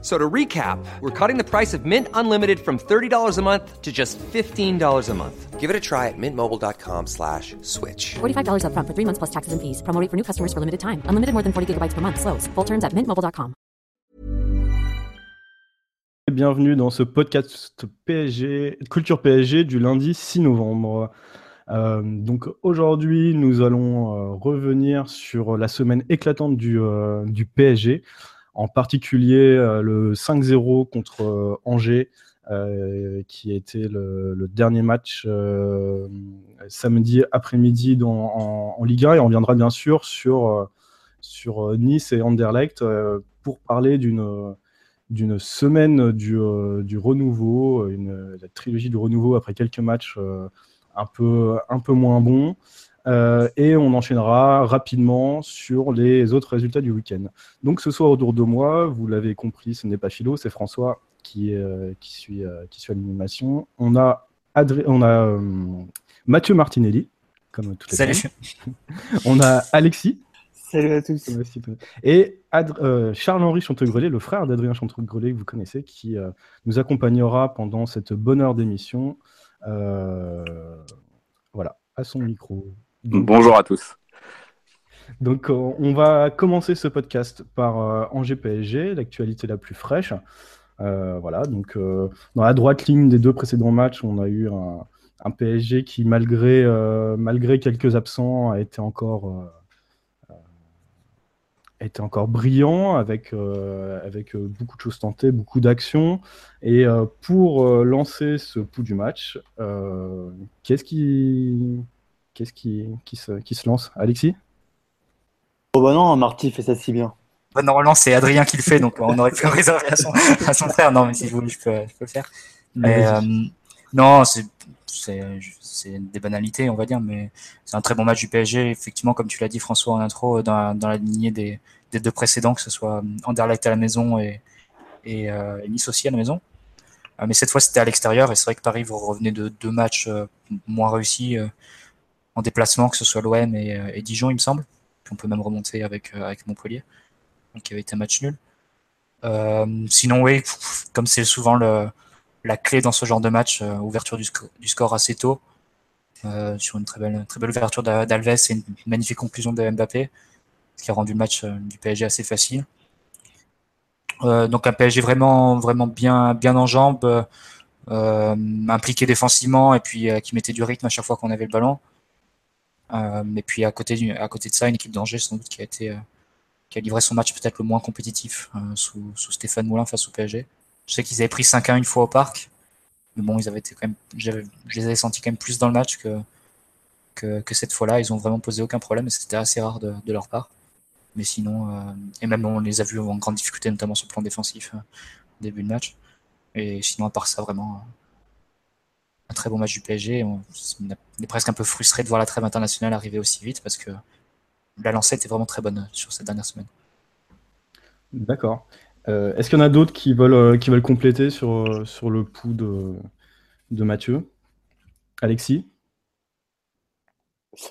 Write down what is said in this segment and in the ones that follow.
So to recap, we're cutting the price of Mint Unlimited from $30 a month to just $15 a month. Give it a try at mintmobile.com slash switch. $45 upfront for three months plus taxes and fees. Promo rate for new customers for limited time. Unlimited more than 40 gigabytes per month. Slows. Full terms at mintmobile.com. Bienvenue dans ce podcast PSG, Culture PSG du lundi 6 novembre. Euh, donc aujourd'hui, nous allons euh, revenir sur la semaine éclatante du, euh, du PSG en particulier euh, le 5-0 contre euh, Angers, euh, qui était le, le dernier match samedi après-midi en, en, Ligue 1. Et on reviendra bien sûr sur, sur Nice et Anderlecht pour parler d'une d'une semaine du, du renouveau, une, la trilogie du renouveau après quelques matchs un, peu, un peu moins bons. Euh, et on enchaînera rapidement sur les autres résultats du week-end. Donc ce soir autour de moi, vous l'avez compris, ce n'est pas Philo, c'est François qui, euh, qui suit, euh, qui suit l'animation. On a, on a Mathieu Martinelli, comme toutes les Salut. on a Alexis. Salut à tous. Et Charles-Henri Chantegrelet, le frère d'Adrien Chantegrelet que vous connaissez, qui nous accompagnera pendant cette bonne heure d'émission. voilà, à son micro. Bonjour à tous. Donc, euh, on va commencer ce podcast par euh, Angers PSG, l'actualité la plus fraîche. Euh, voilà, donc dans la droite ligne des deux précédents matchs, on a eu un, PSG qui, malgré, malgré quelques absents, a été encore, été encore brillant avec, avec beaucoup de choses tentées, beaucoup d'actions. Et pour lancer ce pouls du match, qu'est-ce qui Qu'est-ce qui, qui, se, qui se lance Alexis? Oh bah non, Marty fait ça si bien. Bah, normalement, c'est Adrien qui le fait, donc on aurait pu le réserver à son, à son, frère. Non, mais si je voulais, je peux, je peux le faire. Mais euh, non, c'est des banalités, on va dire, mais c'est un très bon match du PSG. Effectivement, comme tu l'as dit, François, en intro, dans, dans la lignée des, des, deux précédents, que ce soit Anderlecht à la maison et, et, euh, Nice aussi à la maison. Euh, mais cette fois, c'était à l'extérieur, et c'est vrai que Paris, vous revenez de deux matchs euh, moins réussis en déplacement, que ce soit l'OM euh, et, Dijon, il me semble. Puis on peut même remonter avec, euh, avec Montpellier, il avait été un match nul. Euh, sinon, oui, comme c'est souvent le, la clé dans ce genre de match, ouverture du, du, score assez tôt, sur une très belle, très belle ouverture d'Alves et une magnifique conclusion de Mbappé, ce qui a rendu le match du PSG assez facile. donc un PSG vraiment, vraiment bien, bien en jambes, impliqué défensivement et puis qui mettait du rythme à chaque fois qu'on avait le ballon. Euh, et puis à côté, à côté de ça, une équipe d'Angers sans doute qui a été euh, qui a livré son match peut-être le moins compétitif euh, sous, sous, Stéphane Moulin face au PSG. Je sais qu'ils avaient pris 5-1 une fois au parc, mais bon, ils avaient été quand même, je les avais sentis quand même plus dans le match que, que, que cette fois-là. Ils ont vraiment posé aucun problème et c'était assez rare de, de, leur part. Mais sinon, euh, et même on les a vus en grande difficulté, notamment sur le plan défensif au début de match. Et sinon, à part ça, vraiment, un très bon match du PSG. On, est presque un peu frustré de voir la trêve internationale arriver aussi vite parce que la lancette est vraiment très bonne sur cette dernière semaine. D'accord. Euh, est-ce qu'il y en a d'autres qui veulent, euh, qui veulent compléter sur, euh, sur le pouls de, de Mathieu? Alexis?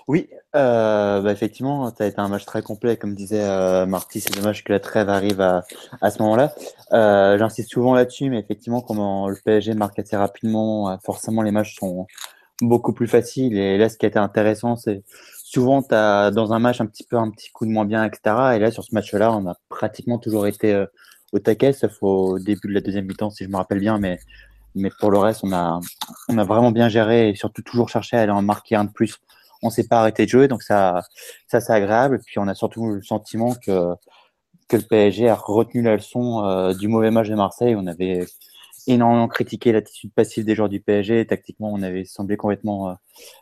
Oui, euh, bah effectivement, ça a été un match très complet, comme disait euh, Marty. C'est dommage que la trêve arrive à, à ce moment-là. Euh, J'insiste souvent là-dessus, mais effectivement, comment le PSG marque assez rapidement, forcément, les matchs sont beaucoup plus faciles. Et là, ce qui a été intéressant, c'est souvent, as dans un match un petit peu un petit coup de moins bien, etc. Et là, sur ce match-là, on a pratiquement toujours été au taquet, sauf au début de la deuxième mi-temps, si je me rappelle bien. Mais, mais pour le reste, on a, on a vraiment bien géré et surtout toujours cherché à en marquer un de plus on s'est pas arrêté de jouer, donc ça, ça c'est agréable. Puis on a surtout le sentiment que que le PSG a retenu la leçon euh, du mauvais match de Marseille. On avait énormément critiqué l'attitude passive des joueurs du PSG. Tactiquement, on avait semblé complètement euh,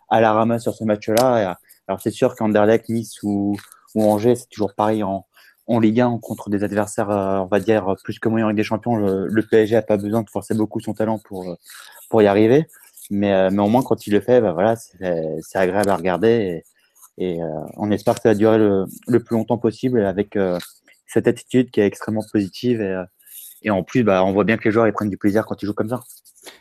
à la ramasse sur ce match-là. Euh, alors c'est sûr qu'Anderlecht, Nice ou, Angers, c'est toujours pareil en, en Ligue 1 contre des adversaires, on va dire, plus que moyen avec des champions. Le, PSG a pas besoin de forcer beaucoup son talent pour, pour y arriver. Mais, euh, mais au moins, quand il le fait, bah, voilà, c'est agréable à regarder. Et, euh, on espère que ça va durer le, plus longtemps possible avec euh, cette attitude qui est extrêmement positive et, et en plus, bah, on voit bien que les joueurs ils prennent du plaisir quand ils jouent comme ça.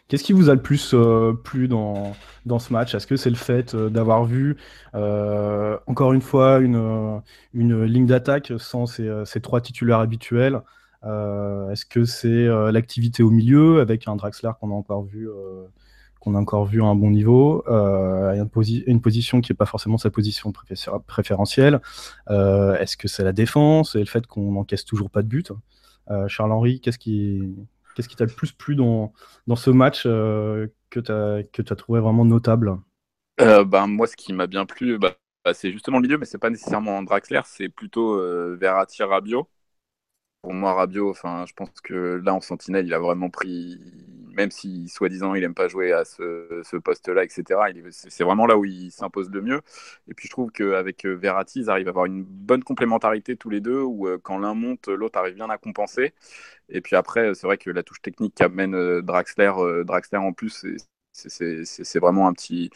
Qu'est-ce qui vous a le plus plu dans, dans ce match? Est-ce que c'est le fait d'avoir vu encore une fois une, une ligne d'attaque sans ces, ces, trois titulaires habituels? Est-ce que c'est l'activité au milieu avec un Draxler qu'on a encore vu qu'on a encore vu à un bon niveau, euh, une, position qui n'est pas forcément sa position préférentielle. Euh, est-ce que c'est la défense et le fait qu'on n'encaisse toujours pas de but? Euh, Charles-Henri, qu'est-ce qui qu'est-ce t'a le plus plu dans, ce match que tu as, trouvé vraiment notable? Ben, Moi, ce qui m'a bien plu, bah, bah, c'est justement le milieu, mais c'est pas nécessairement Draxler, c'est plutôt Verratti Rabiot pour moi, Rabiot, enfin, je pense que là, en sentinelle, il a vraiment pris, même si soi-disant il aime pas jouer à ce, poste-là, etc. C'est vraiment là où il s'impose le mieux. Et puis je trouve qu'avec euh, Verratti, ils arrivent à avoir une bonne complémentarité tous les deux, où euh, quand l'un monte, l'autre arrive bien à compenser. Et puis après, c'est vrai que la touche technique qu'amène euh, Draxler, Draxler en plus, c'est vraiment un petit.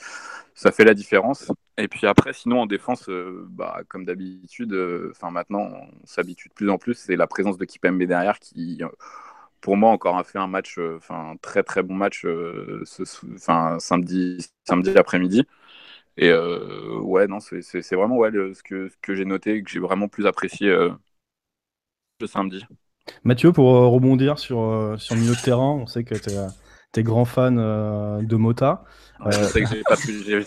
Ça fait la différence. Et puis après, sinon, en défense, euh, bah, comme d'habitude, euh, maintenant, on s'habitue de plus en plus. C'est la présence de Kipembe derrière qui, euh, pour moi, encore a fait un match, enfin, très très bon match ce, samedi, samedi après-midi. Et ouais, non, c'est vraiment ouais, ce que, que j'ai noté, que j'ai vraiment plus apprécié le samedi. Mathieu, pour rebondir sur, sur le milieu de terrain, on sait que tu es t'es grand fan euh, de Mota. je sais que j'ai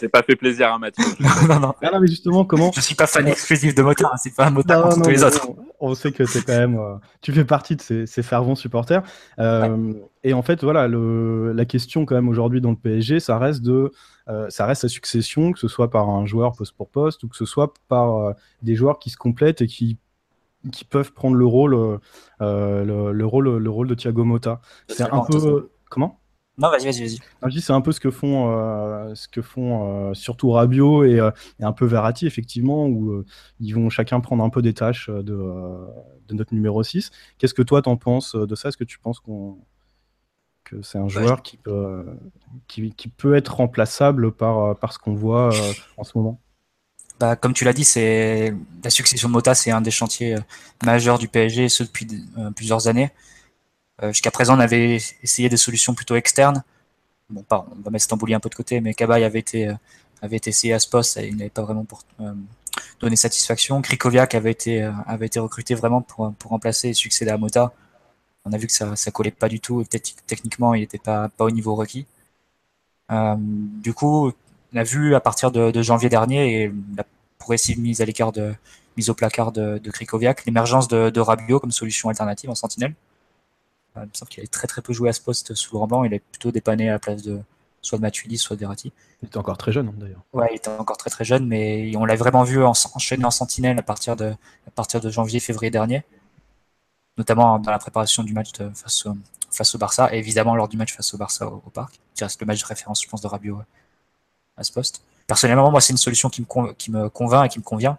pas, pas, fait plaisir à Mathieu. non, non, ah, non. mais justement, comment Je suis pas fan exclusif de Mota, hein, c'est pas un Mota comme tous les autres. On, sait que t'es quand même, euh, tu fais partie de ces, ces fervents supporters. Euh, et en fait, voilà, le, la question quand même aujourd'hui dans le PSG, ça reste de, ça reste la succession, que ce soit par un joueur poste pour poste ou que ce soit par des joueurs qui se complètent et qui qui peuvent prendre le rôle, le, le, rôle, le rôle de Thiago Motta. C'est un peu comment? Non, vas-y, vas-y, vas-y. C'est un peu ce que font, euh, ce que font euh, surtout Rabiot et, euh, et, un peu Verratti, effectivement, où ils vont chacun prendre un peu des tâches de, de notre numéro 6. Qu'est-ce que toi, t'en penses de ça? Est-ce que tu penses qu'on que c'est un joueur qui, peut, qui, qui, peut être remplaçable par, par ce qu'on voit en ce moment? Bah, comme tu l'as dit, c'est la succession de Mota, c'est un des chantiers majeurs du PSG, ce depuis plusieurs années. Euh, jusqu'à présent, on avait essayé des solutions plutôt externes. Bon, on va mettre Stambouli un peu de côté, mais Cabaye avait été, euh, essayé à ce poste et il n'avait pas vraiment pour, euh, donné satisfaction. Krikoviak avait été, recruté vraiment pour, remplacer et succéder à Mota. On a vu que ça, ça collait pas du tout et techniquement, il n'était pas, pas au niveau requis. du coup, on a vu à partir de, janvier dernier et la progressive mise à l'écart de mise au placard de, de Krikoviak, l'émergence de, de Rabiot comme solution alternative en sentinelle. Il me semble qu'il avait très très peu joué à ce poste sous le Blanc. Il est plutôt dépanné à la place de soit de Matuidi, soit de Verratti. Il était encore très jeune hein, d'ailleurs. Ouais, il était encore très très jeune, mais on l'a vraiment vu enchaîner en sentinelle à partir de, à partir de janvier-février dernier, notamment dans la préparation du match face, au, face au Barça, et évidemment lors du match face au Barça au, Parc, qui reste le match de référence, je pense, de Rabiot à ce poste. Personnellement, moi, c'est une solution qui me, qui me convainc et qui me convient.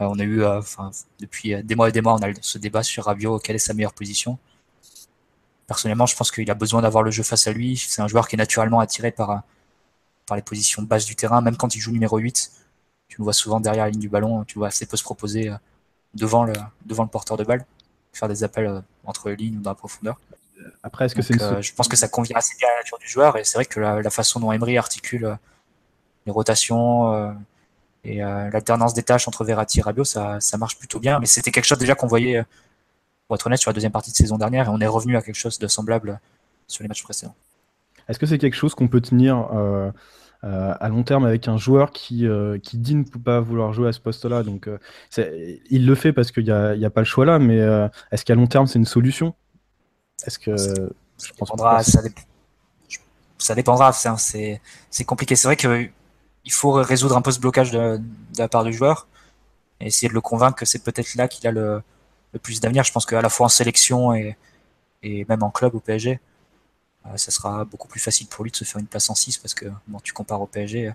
Euh, on a eu, euh, depuis des mois et des mois, on a eu ce débat sur Rabiot, quelle est sa meilleure position. Personnellement, je pense qu'il a besoin d'avoir le jeu face à lui. C'est un joueur qui est naturellement attiré par, par les positions basses du terrain, même quand il joue numéro 8. Tu le vois souvent derrière la ligne du ballon, tu vois assez peu se proposer euh, devant le, devant le porteur de balle, faire des appels euh, entre les lignes ou dans la profondeur. Après, est-ce que c'est euh, Je pense que ça convient assez bien à la nature du joueur et c'est vrai que la, façon dont Emery articule les rotations et l'alternance des tâches entre Verratti et Rabiot, ça, ça marche plutôt bien. Mais c'était quelque chose déjà qu'on voyait pour être honnête, sur la deuxième partie de saison dernière, et on est revenu à quelque chose de semblable sur les matchs précédents. Est-ce que c'est quelque chose qu'on peut tenir euh, euh, à long terme avec un joueur qui, euh, qui dit ne peut pas vouloir jouer à ce poste-là? Donc, il le fait parce qu'il n'y a, a, pas le choix là, mais est-ce qu'à long terme c'est une solution? Est-ce que je pense dépendra, ça, ça, dépendra. C'est compliqué. C'est vrai qu'il faut résoudre un peu ce blocage de, de, la part du joueur et essayer de le convaincre que c'est peut-être là qu'il a le, plus d'avenir. Je pense qu'à la fois en sélection et, même en club au PSG, euh, ça sera beaucoup plus facile pour lui de se faire une place en 6 parce que bon, tu compares au PSG.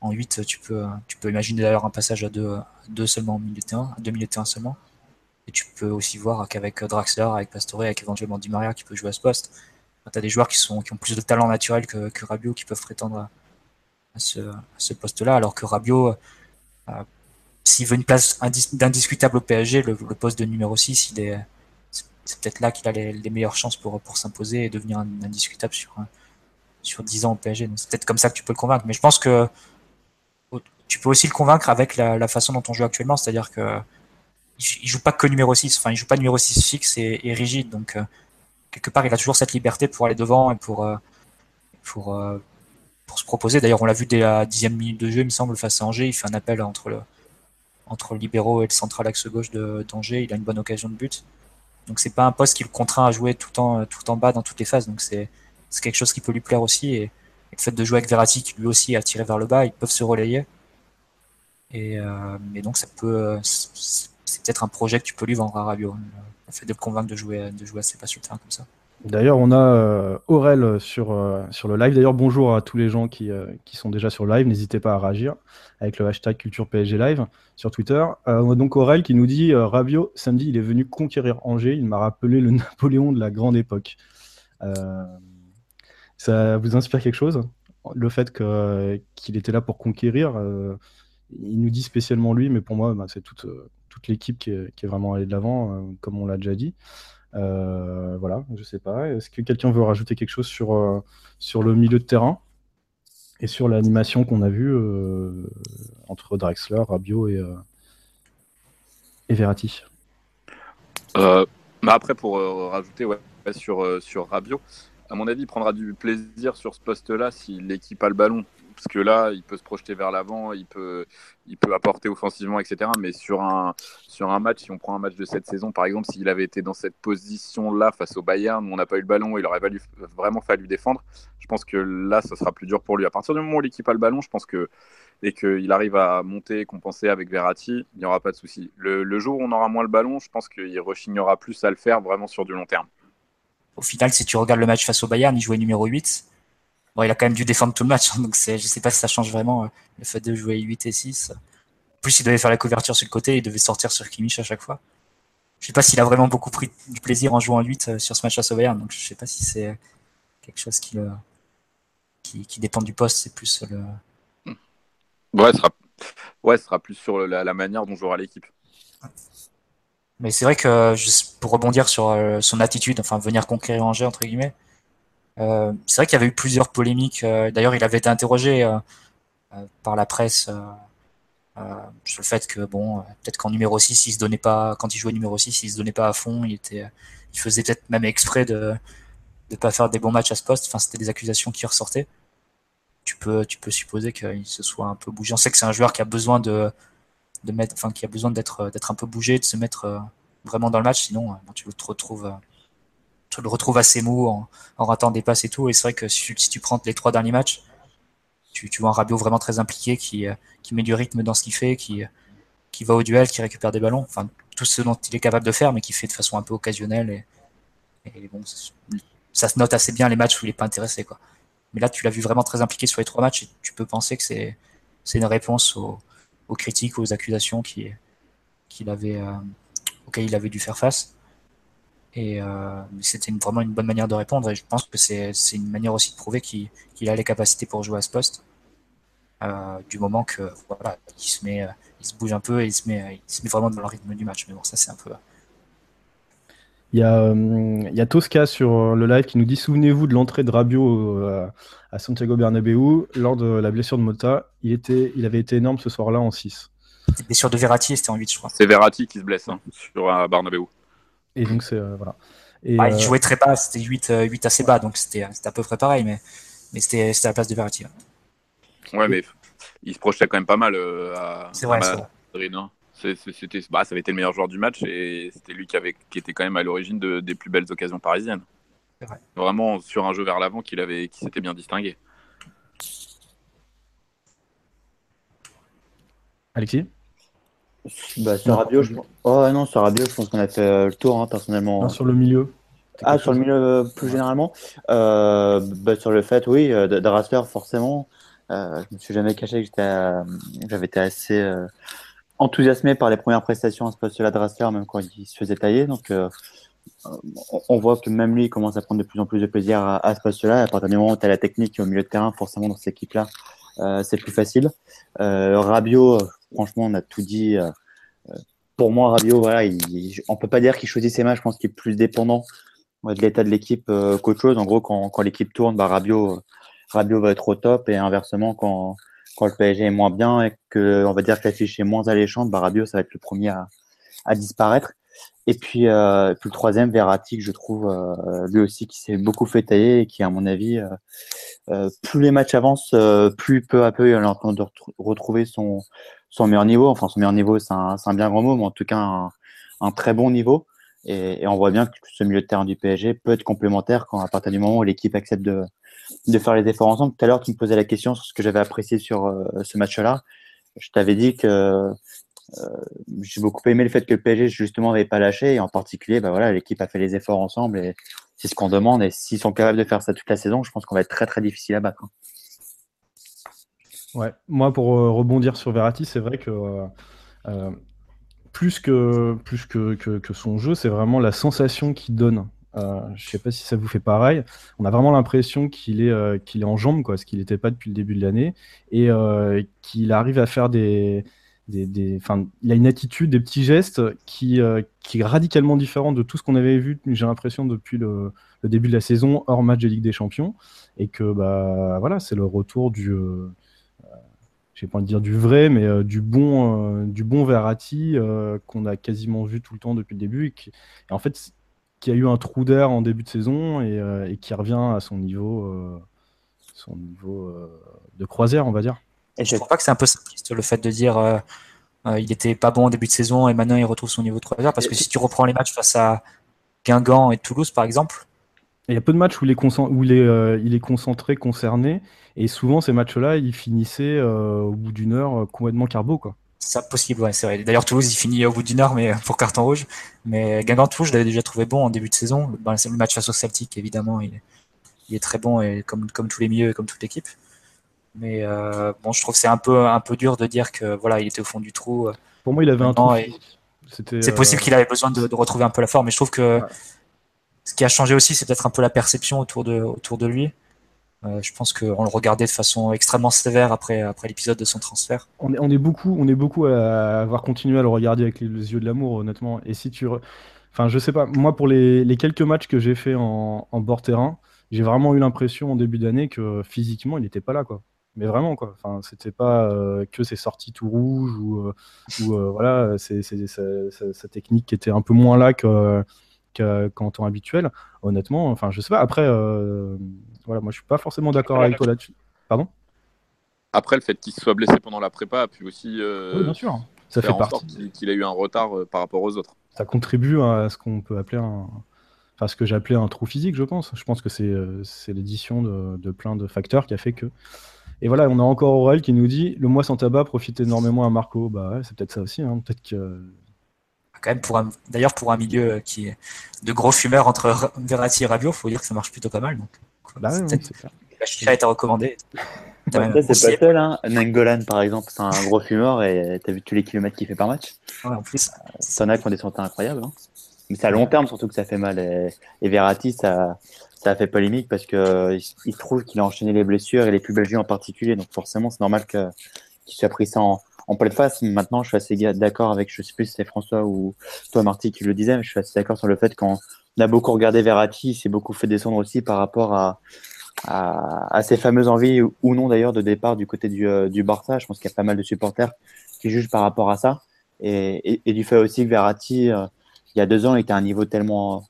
En 8, tu peux, tu peux imaginer d'ailleurs un passage à 2 deux, seulement au milieu de terrain, à 2 milieux de terrain seulement. Et tu peux aussi voir qu'avec Draxler, avec Pastore, avec éventuellement Di Maria qui peut jouer à ce poste, tu as des joueurs qui, sont, qui ont plus de talent naturel que, que Rabiot qui peuvent prétendre à, ce, ce poste-là, alors que Rabiot, euh, s'il veut une place d'indiscutable au PSG, le, poste de numéro 6, il est, c'est peut-être là qu'il a les, meilleures chances pour, pour s'imposer et devenir indiscutable sur, sur 10 ans au PSG. C'est peut-être comme ça que tu peux le convaincre. Mais je pense que tu peux aussi le convaincre avec la, façon dont on joue actuellement, c'est-à-dire que il joue pas que numéro 6, enfin il joue pas numéro 6 fixe et, rigide, donc euh, quelque part il a toujours cette liberté pour aller devant et pour, euh, pour, euh, pour se proposer. D'ailleurs on l'a vu dès la dixième minute de jeu, il me semble, face à Angers, il fait un appel entre le, entre le libéraux et le central axe gauche d'Angers, il a une bonne occasion de but. Donc c'est pas un poste qui le contraint à jouer tout en, bas dans toutes les phases, donc c'est quelque chose qui peut lui plaire aussi. Et, le fait de jouer avec Verratti qui lui aussi a tiré vers le bas, ils peuvent se relayer. Et, euh, donc ça peut, c'est peut-être un projet que tu peux lui vendre à Rabiot, le fait de le convaincre de jouer, de jouer assez pas sur le terrain comme ça. D'ailleurs, on a euh, Aurel sur, euh, sur le live. D'ailleurs, bonjour à tous les gens qui, qui sont déjà sur le live. N'hésitez pas à réagir avec le hashtag Culture PSG Live sur Twitter. on a donc Aurel qui nous dit Rabiot, samedi, il est venu conquérir Angers. Il m'a rappelé le Napoléon de la grande époque. ça vous inspire quelque chose? Le fait qu'il était là pour conquérir il nous dit spécialement lui, mais pour moi, bah, c'est toute, euh, toute l'équipe qui, est, vraiment allée de l'avant, euh, comme on l'a déjà dit. Euh, voilà, je sais pas. Est-ce que quelqu'un veut rajouter quelque chose sur, sur le milieu de terrain et sur l'animation qu'on a vue entre Drexler, Rabiot et, et Verratti? Bah Après, pour rajouter sur, sur à mon avis, il prendra du plaisir sur ce poste-là si l'équipe a le ballon parce que là, il peut se projeter vers l'avant, il peut, apporter offensivement, etc. Mais sur un, match, si on prend un match de cette saison, par exemple, s'il avait été dans cette position-là face au Bayern, où on n'a pas eu le ballon, il aurait vraiment fallu défendre. Je pense que là, ça sera plus dur pour lui. À partir du moment où l'équipe a le ballon, je pense que et qu'il arrive à monter et compenser avec Verratti, il n'y aura pas de souci. Le, le, jour où on aura moins le ballon, je pense qu'il rechignera plus à le faire vraiment sur du long terme. Au final, si tu regardes le match face au Bayern, il jouait numéro 8 il a quand même dû défendre tout le match, hein, donc je sais pas si ça change vraiment euh, le fait de jouer 8 et 6. En plus, il devait faire la couverture sur le côté, il devait sortir sur Kimmich à chaque fois. Je sais pas s'il a vraiment beaucoup pris du plaisir en jouant 8 euh, sur ce match à Bayern, donc je sais pas si c'est quelque chose qui, qui, dépend du poste, c'est plus le. Ouais, ce sera, ouais, ce sera plus sur la, manière dont jouera l'équipe. Mais c'est vrai que, juste pour rebondir sur euh, son attitude, enfin venir conquérir Angers, entre guillemets, euh, c'est vrai qu'il y avait eu plusieurs polémiques. Euh, d'ailleurs, il avait été interrogé euh, par la presse sur le fait que bon, peut-être qu'en numéro 6, il se donnait pas, quand il jouait numéro 6, il se donnait pas à fond. Il était, il faisait peut-être même exprès de ne pas faire des bons matchs à ce poste. Enfin, c'était des accusations qui ressortaient. Tu peux, tu peux supposer qu'il se soit un peu bougé. On sait que c'est un joueur qui a besoin de, mettre, enfin, qui a besoin d'être, d'être un peu bougé, de se mettre vraiment dans le match. Sinon, tu te retrouves tu le retrouves assez mou en, ratant des passes et tout. Et c'est vrai que si, tu prends les trois derniers matchs, tu, vois un Rabiot vraiment très impliqué qui, euh, qui met du rythme dans ce qu'il fait, qui, qui va au duel, qui récupère des ballons. Enfin, tout ce dont il est capable de faire, mais qui fait de façon un peu occasionnelle. Et, bon, ça se note assez bien les matchs où il n'est pas intéressé. Quoi. Mais là, tu l'as vu vraiment très impliqué sur les trois matchs et tu peux penser que c'est une réponse aux, critiques, aux accusations qu'il avait, euh, auxquelles il avait dû faire face. Et euh, c'était vraiment une bonne manière de répondre. Et je pense que c'est une manière aussi de prouver qu'il a les capacités pour jouer à ce poste. Euh, du moment que voilà, il se met, euh, il se bouge un peu et il se met, il se met vraiment dans le rythme du match. Mais bon, ça c'est un peu. Il y, a, il y a Tosca sur le live qui nous dit Souvenez-vous de l'entrée de Rabiot à Santiago Bernabéu lors de la blessure de Mota. Il, était, il avait été énorme ce soir-là en 6. Blessure de Verratti, c'était en 8, je crois. C'est Verratti qui se blesse hein, sur Bernabéu. Et donc, c'est. Euh, voilà. Bah, il euh, jouait très bas, c'était 8, 8 assez bas, donc c'était à peu près pareil, mais, mais c'était à la place de Verratti. Ouais, mais il se projetait quand même pas mal euh, à, c'est vrai, Madrid. Hein. C'était, bah, ça avait été le meilleur joueur du match et c'était lui qui, avait, qui était quand même à l'origine de, des plus belles occasions parisiennes. Vrai. Vraiment sur un jeu vers l'avant qu'il avait, qui s'était bien distingué. Alexis? Bah, sur Rabiot, je... oh, non, sur Rabiot, je pense qu'on a fait euh, le tour, hein, personnellement. sur le milieu Ah, sur le milieu, euh, plus généralement euh, bah, Sur le fait, oui, de, forcément. je me suis jamais caché que j'avais été assez enthousiasmé par les premières prestations à ce poste-là de Raster, même quand il se faisait tailler. Donc, on voit que même lui il commence à prendre de plus en plus de plaisir à, ce poste-là. À partir du moment où tu as la technique au milieu de terrain, forcément, dans cette équipe-là, c'est plus facile. Rabiot, franchement, on a tout dit. pour moi, Rabiot, voilà, il, on peut pas dire qu'il choisit ses matchs. Je pense qu'il est plus dépendant de l'état de l'équipe qu'autre chose. En gros, quand, l'équipe tourne, bah, va être au top et inversement, quand, le PSG est moins bien et que, on va dire que l'affiche est moins alléchante, bah, ça va être le premier à, disparaître. Et puis, euh, le troisième, Verratti, je trouve euh, lui aussi qui s'est beaucoup fait tailler et qui, à mon avis, euh, euh plus les matchs avancent, euh, plus peu à peu il est en train de retrouver son, son meilleur niveau. Enfin, son meilleur niveau, c'est un, un, bien grand mot, mais en tout cas, un, un très bon niveau. Et, on voit bien que ce milieu de terrain du PSG peut être complémentaire quand, à partir du moment où l'équipe accepte de, de faire les efforts ensemble. Tout à l'heure, tu me posais la question sur ce que j'avais apprécié sur ce match-là. Je t'avais dit que euh, j'ai beaucoup aimé le fait que le PSG justement n'avait pas lâché et en particulier, bah voilà, l'équipe a fait les efforts ensemble et c'est ce qu'on demande. Et s'ils sont capables de faire ça toute la saison, je pense qu'on va être très très difficile à battre. Hein. Ouais, moi pour euh, rebondir sur Verratti, c'est vrai que euh, plus que plus que, que, son jeu, c'est vraiment la sensation qu'il donne. Euh, je sais pas si ça vous fait pareil. On a vraiment l'impression qu'il est qu'il est en jambes, quoi, ce qu'il n'était pas depuis le début de l'année, et qu'il arrive à faire des des, il a une attitude, des petits gestes qui, euh, qui est radicalement différent de tout ce qu'on avait vu, j'ai l'impression, depuis le, début de la saison, hors match de Ligue des Champions. Et que bah, voilà, c'est le retour du. Euh, je pas dire du vrai, mais euh, du bon, du bon Verratti qu'on a quasiment vu tout le temps depuis le début. Et, qui, en fait, qui a eu un trou d'air en début de saison et, et, qui revient à son niveau, son niveau de croisière, on va dire. Et je crois pas que c'est un peu simpliste le fait de dire euh, euh, il était pas bon en début de saison et maintenant il retrouve son niveau de 3 parce que si tu reprends les matchs face à Guingamp et Toulouse par exemple. Il y a peu de matchs où il est, où il est, euh, il est concentré, concerné, et souvent ces matchs-là, il finissait au bout d'une heure complètement carbo. quoi. C'est possible, ouais, c'est vrai. D'ailleurs, Toulouse, il finit au bout d'une heure, mais pour carton rouge. Mais Guingamp-Toulouse, je l'avais déjà trouvé bon en début de saison. Le match face au Celtic, évidemment, il est, il est très bon, et comme, comme tous les milieux, comme toute l'équipe. Mais euh, bon, je trouve que c'est un peu, un peu dur de dire que voilà, il était au fond du trou. Pour moi, il avait un trou. C'est possible euh, qu'il avait besoin de, retrouver un peu la forme, mais je trouve que ce qui a changé aussi, c'est peut-être un peu la perception autour de, autour de lui. Euh, je pense qu'on le regardait de façon extrêmement sévère après, après l'épisode de son transfert. On est, beaucoup, on est beaucoup à avoir continué à le regarder avec les, yeux de l'amour, honnêtement. Et si tu. Enfin, je sais pas, moi, pour les, quelques matchs que j'ai fait en, en bord terrain, j'ai vraiment eu l'impression en début d'année que physiquement, il n'était pas là, quoi mais vraiment quoi. Enfin, c'était pas euh, que ses sorties tout rouges ou, euh, ou voilà, c'est sa, technique qui était un peu moins là que qu'en temps habituel. Honnêtement, enfin, je sais pas. Après, voilà, moi je suis pas forcément d'accord avec toi là-dessus. Pardon? Après, le fait qu'il soit blessé pendant la prépa, puis aussi. oui, bien sûr. Ça fait partie. Qu'il a eu un retard par rapport aux autres. Ça contribue à ce qu'on peut appeler un, enfin ce que j'appelais un trou physique, je pense. Je pense que c'est l'édition de, de, plein de facteurs qui a fait que et voilà, on a encore Aurel qui nous dit le mois sans tabac profite énormément à Marco. Bah ouais, c'est peut-être ça aussi. Hein. Peut-être que. Quand même, pour d'ailleurs, pour un milieu qui est de gros fumeurs entre Verratti et Rabiot, faut dire que ça marche plutôt pas mal. Donc, bah ouais, la chicha est à recommander. c'est pas seul. Hein. Nangolan, par exemple, c'est un gros fumeur et t'as vu tous les kilomètres qu'il fait par match. Ouais, en plus. T'en as qui ont des santé incroyables. Hein. Mais c'est à long terme surtout que ça fait mal. Et, et Verratti, ça, ça a fait polémique parce que il, trouve qu'il a enchaîné les blessures et les plus pubalgies en particulier. Donc forcément, c'est normal qu'il soit pris ça en, en pleine face. Maintenant, je suis assez d'accord avec, je sais plus si c'est François ou toi, Marty, qui le disait, mais je suis assez d'accord sur le fait qu'on a beaucoup regardé Verratti, il s'est beaucoup fait descendre aussi par rapport à, à, à ses fameuses envies ou non d'ailleurs de départ du côté du, euh, du Barça. Je pense qu'il y a pas mal de supporters qui jugent par rapport à ça. Et, du fait aussi que Verratti, euh, il y a deux ans, était à un niveau tellement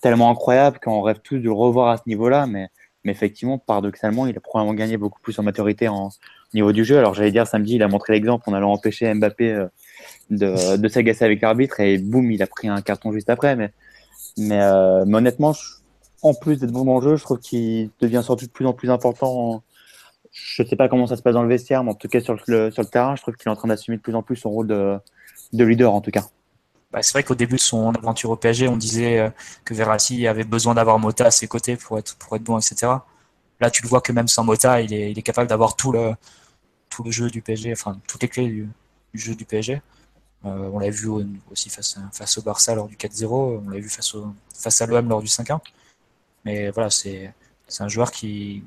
tellement incroyable qu'on rêve tous de le revoir à ce niveau-là. Mais, mais effectivement, paradoxalement, il a probablement gagné beaucoup plus en maturité en niveau du jeu. Alors j'allais dire samedi, il a montré l'exemple en allant empêcher Mbappé euh, de, s'agacer avec l'arbitre et boum, il a pris un carton juste après. Mais, mais, euh, honnêtement, en plus d'être bon dans le jeu, je trouve qu'il devient surtout de plus en plus important. Je ne sais pas comment ça se passe dans le vestiaire, mais en tout cas sur le, sur le terrain, je trouve qu'il est en train d'assumer de plus en plus son rôle de, de leader en tout cas bah, c'est vrai qu'au début de son aventure au PSG, on disait euh, que Verratti avait besoin d'avoir Mota à ses côtés pour être, pour être bon, etc. Là, tu le vois que même sans Mota, il est, capable d'avoir tout le, tout le jeu du PSG, enfin, toutes les clés du, jeu du PSG. Euh, on l'a vu aussi face, face au Barça lors du 4-0, on l'a vu face, au, face à l'OM lors du 5-1. Mais voilà, c'est un joueur qui,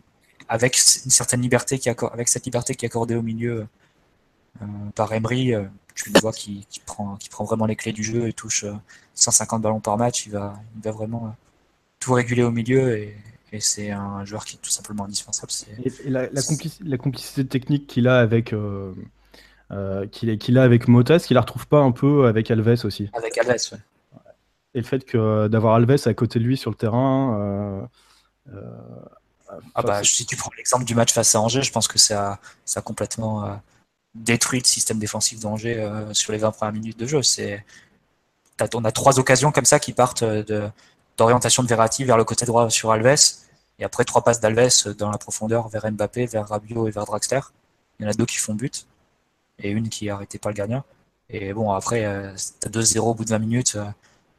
avec une certaine liberté, qui avec cette liberté qui est accordée au milieu, euh, par Emery, tu le vois qui, prend, qui prend vraiment les clés du jeu et touche 150 ballons par match. Il va, il va vraiment tout réguler au milieu et, c'est un joueur qui est tout simplement indispensable. Et, la, la, complicité technique qu'il a avec qu'il a avec Mota, est-ce qu'il la retrouve pas un peu avec Alves aussi Avec Alves, oui. Et le fait que d'avoir Alves à côté de lui sur le terrain. ah bah, si tu prends l'exemple du match face à Angers, je pense que ça, ça a complètement détruit le système défensif d'Angers euh, sur les 20 premières minutes de jeu. C'est, on a trois occasions comme ça qui partent de, d'orientation de Verratti vers le côté droit sur Alves, et après trois passes d'Alves dans la profondeur vers Mbappé, vers Rabiot et vers Draxler. Il y en a deux qui font but, et une qui arrêtait pas le gardien. Et bon, après, euh, tu as 2-0 au bout de 20 minutes, euh,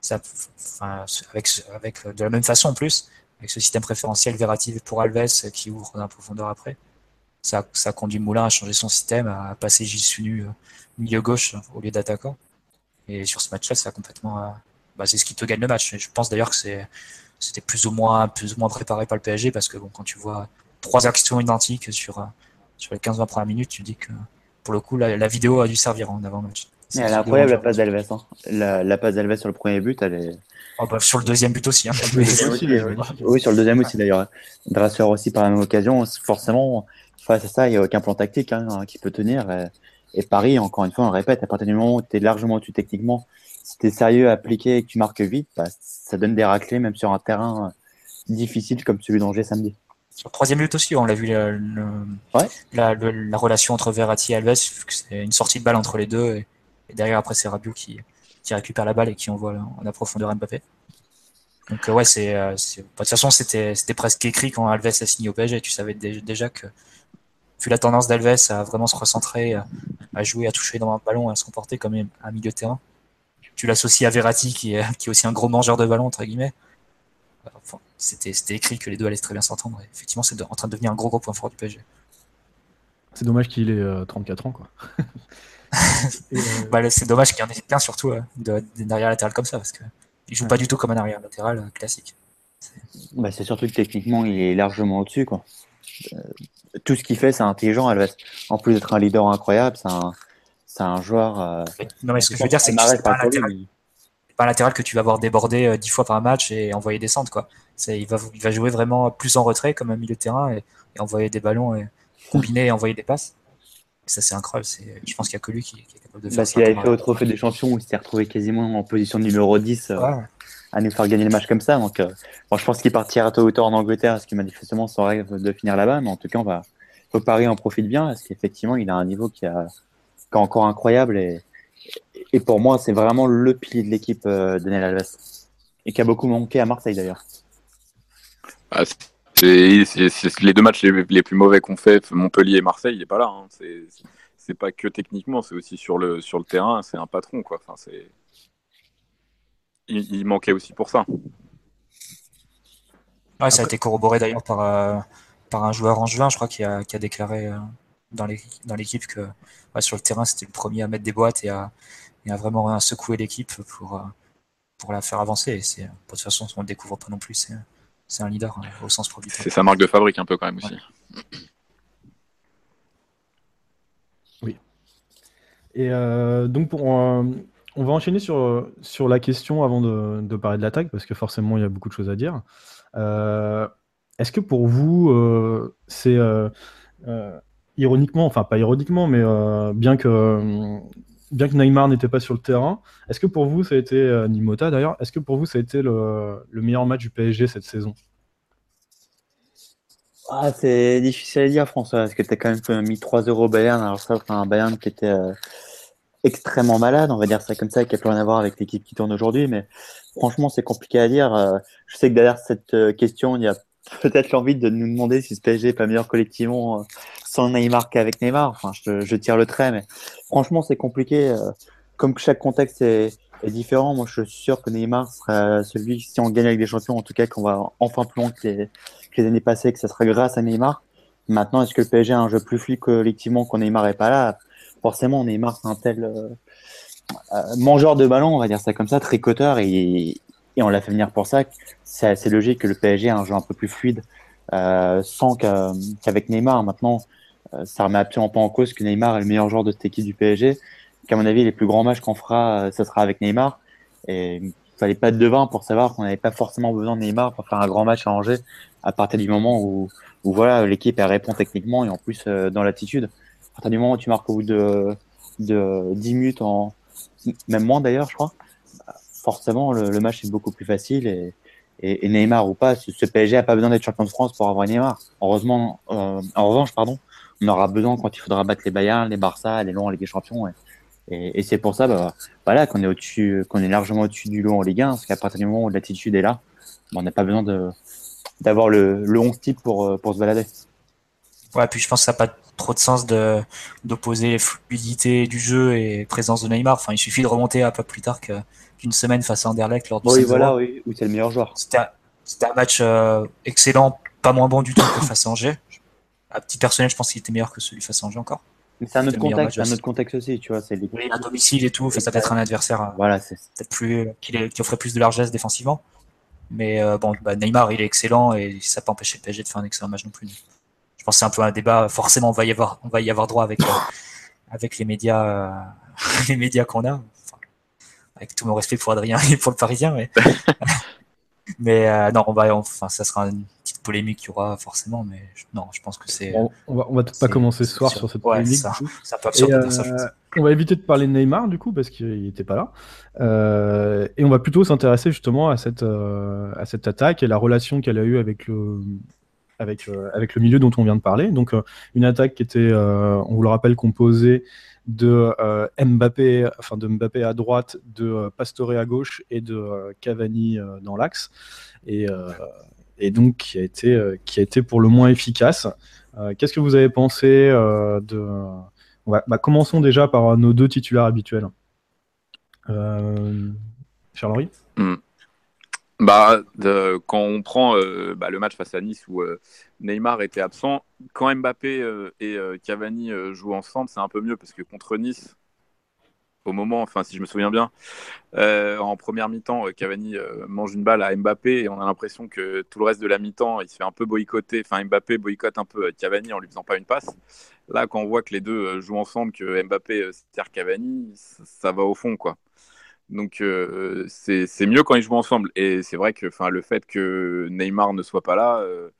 ça, avec, avec de la même façon en plus, avec ce système préférentiel Verratti pour Alves qui ouvre dans la profondeur après ça, ça conduit Moulin à changer son système, à passer Gilles euh, milieu gauche au lieu d'attaquant. Et sur ce match-là, ça complètement. Euh, bah, c'est ce qui te gagne le match. Je pense d'ailleurs que c'est, c'était plus ou moins, plus ou moins préparé par le PSG parce que bon, quand tu vois trois actions identiques sur, euh, sur les 15-20 premières minutes, tu dis que pour le coup, la, vidéo a dû servir en avant-match. Elle est incroyable la passe d'Alves. Hein. La, passe d'Alves sur le premier but, elle est. Oh, bah, sur le deuxième but aussi. Hein. oui, sur le deuxième aussi d'ailleurs. Drasser aussi par la même occasion. Forcément, face à ça, il n'y a aucun plan tactique hein, qui peut tenir. Et, Paris, encore une fois, on le répète, à partir du moment où tu es largement au-dessus techniquement, si tu es sérieux, appliqué et que tu marques vite, bah, ça donne des raclés, même sur un terrain euh, difficile comme celui d'Angers samedi. Sur le troisième but aussi, on l'a vu le, la, relation entre Verratti et Alves, c'est une sortie de balle entre les deux. Et, derrière, après, c'est Rabiot qui, qui récupère la balle et qui envoie en profondeur Mbappé. Donc ouais, c'est, euh, de toute façon c'était c'était presque écrit quand Alves a signé au PSG. Tu savais déjà que vu la tendance d'Alves à vraiment se recentrer, à jouer, à toucher dans un ballon, à se comporter comme un milieu de terrain. Tu l'associes à Verratti, qui est, qui est aussi un gros mangeur de ballon, entre guillemets. c'était, écrit que les deux allaient très bien s'entendre. effectivement, c'est en train de devenir un gros gros point fort du PSG. C'est dommage qu'il ait 34 euh, ans, quoi. Euh, bah, c'est dommage qu'il y en ait plein, surtout euh, derrière latéral comme ça, parce qu'il joue pas du tout comme un arrière latéral classique. Bah, c'est surtout que techniquement, il est largement au-dessus, quoi tout ce qu'il fait, c'est intelligent. En plus d'être un leader incroyable, c'est un, c'est un joueur. Euh, non, mais ce que je veux dire, c'est que c'est pas, pas un latéral que tu vas voir déborder euh, dix fois par match et envoyer des centres, quoi. C'est, il, va, il va jouer vraiment plus en retrait comme un milieu de terrain et, envoyer des ballons et combiner et envoyer des passes. ça, c'est incroyable. C'est, je pense qu'il n'y a que lui qui, est capable de faire Parce ça. qu'il avait fait au Trophée des Champions où il s'était retrouvé quasiment en position numéro 10 à nous faire gagner le match comme ça. Donc, euh, je pense qu'il partira tôt ou tard en Angleterre, ce qui manifestement son rêve de finir là-bas. Mais en tout cas, on va, faut Paris en profite bien, parce qu'effectivement, il a un niveau qui, a, est encore incroyable. Et, et pour moi, c'est vraiment le pilier de l'équipe euh, de Nel Alves. Et qui a beaucoup manqué à Marseille d'ailleurs. Ah, c'est les deux matchs les, plus mauvais qu'on fait, Montpellier et Marseille, il n'est pas là. Hein. C'est pas que techniquement, c'est aussi sur le, sur le terrain, c'est un patron. Quoi. Enfin, c'est il, manquait aussi pour ça. ça a été corroboré d'ailleurs par, euh, par un joueur en juin, je crois, qui a, qui a déclaré euh, dans l'équipe que sur le terrain, c'était le premier à mettre des boîtes et à, et vraiment secouer l'équipe pour, euh, pour la faire avancer. Et c'est, de toute façon, on ne le découvre pas non plus. C'est, un leader hein, au sens propre C'est sa marque de fabrique un peu quand même aussi. Oui. Et donc pour on va enchaîner sur, sur la question avant de, parler de l'attaque, parce que forcément, il y a beaucoup de choses à dire. Euh, est-ce que pour vous, euh, c'est euh, ironiquement, enfin pas ironiquement, mais bien, que, bien que Neymar n'était pas sur le terrain, est-ce que pour vous, ça a été, Nimota d'ailleurs, est-ce que pour vous, ça a été le, meilleur match du PSG cette saison? Ah, C'est difficile à dire, François, parce que tu as quand même mis 3 euros Bayern, alors ça, un Bayern qui était extrêmement malade, on va dire ça comme ça, qui a plus rien à voir avec l'équipe qui tourne aujourd'hui. Mais franchement, c'est compliqué à dire. Euh, je sais que derrière cette euh, question, il y a peut-être l'envie de nous demander si ce PSG est pas meilleur collectivement euh, sans Neymar qu'avec Neymar. Enfin, je, je, tire le trait, mais franchement, c'est compliqué. Comme chaque contexte est, est, différent, moi, je suis sûr que Neymar sera celui, si on gagne avec des champions, en tout cas, qu'on va enfin plus loin que les, que les années passées, que ça sera grâce à Neymar. Maintenant, est-ce que le PSG a un jeu plus fluide collectivement quand Neymar est pas là? Forcément Neymar c'est un tel euh, euh, mangeur de ballon, on va dire ça comme ça, tricoteur et, et on l'a fait venir pour ça. C'est assez logique que le PSG ait un jeu un peu plus fluide euh, sans qu'avec Neymar. Maintenant, ça remet absolument pas en cause que Neymar est le meilleur joueur de cette équipe du PSG. Qu'à mon avis, les plus grands matchs qu'on fera, ça sera avec Neymar. Et il fallait pas être devin pour savoir qu'on n'avait pas forcément besoin de Neymar pour faire un grand match à Angers à partir du moment où, où voilà, l'équipe répond techniquement et en plus dans l'attitude. À partir du moment où tu marques au bout de, de 10 minutes, en, même moins d'ailleurs, je crois, forcément le, match est beaucoup plus facile et, et, Neymar ou pas, ce, PSG a pas besoin d'être champion de France pour avoir Neymar. Heureusement, euh, en revanche, pardon, on aura besoin quand il faudra battre les Bayern, les Barça, les Longs en Ligue des Champions. Et, et c'est pour ça, bah, voilà, qu'on est qu'on est largement au-dessus du lot en Ligue 1, parce qu'à partir du moment où l'attitude est là, bah, on n'a pas besoin d'avoir le, le 11 type pour, euh, pour se balader. Ouais, puis je pense que ça n'a pas trop de sens de d'opposer fluidité du jeu et présence de Neymar. Enfin, il suffit de remonter un peu plus tard qu'une semaine face à Anderlecht lors du Oui, voilà, oui, où c'est le meilleur joueur. C'était un, match euh, excellent, pas moins bon du tout que face à Angers. À petit personnel, je pense qu'il était meilleur que celui face à Angers encore. Mais c'est un autre contexte, un autre contexte aussi, tu vois. C'est oui, un domicile et tout, ça peut être un adversaire. Euh, voilà, c'est peut-être plus qui, qui, offrait plus de largesse défensivement. Mais euh, bon, bah, Neymar, il est excellent et ça peut empêcher le PSG de faire un excellent match non plus je pense que c'est un peu un débat. Forcément, on va y avoir, on va y avoir droit avec, euh, avec les médias, euh, les médias qu'on a. avec tout mon respect pour Adrien et pour le Parisien, mais, mais euh, non, on va, enfin, ça sera une polémique qu'il y aura forcément, mais non, je pense que c'est. On, va, on va pas commencer ce soir sur cette polémique. Ça, ça peut ça, on va éviter de parler de Neymar du coup parce qu'il n'était pas là, et on va plutôt s'intéresser justement à cette à cette attaque et la relation qu'elle a eue avec le avec, euh, avec le milieu dont on vient de parler. Donc euh, une attaque qui était, euh, on vous le rappelle, composée de Mbappé, enfin de Mbappé à droite, de Pastore à gauche et de Cavani dans l'axe. Et, et, donc qui a été qui a été pour le moins efficace. Qu'est-ce que vous avez pensé de bah, commençons déjà par nos deux titulaires habituels. Charles-Henri hmm. Bah, quand on prend euh, bah, le match face à Nice où euh, Neymar était absent, quand Mbappé euh, et Cavani jouent ensemble, c'est un peu mieux parce que contre Nice, au moment, enfin si je me souviens bien, en première mi-temps, Cavani mange une balle à Mbappé et on a l'impression que tout le reste de la mi-temps, il se fait un peu boycotter. Enfin, Mbappé boycotte un peu Cavani en lui faisant pas une passe. Là, quand on voit que les deux jouent ensemble, que Mbappé sert Cavani, ça, va au fond, quoi. Donc euh, c'est mieux quand ils jouent ensemble. Et c'est vrai que le fait que Neymar ne soit pas là, euh,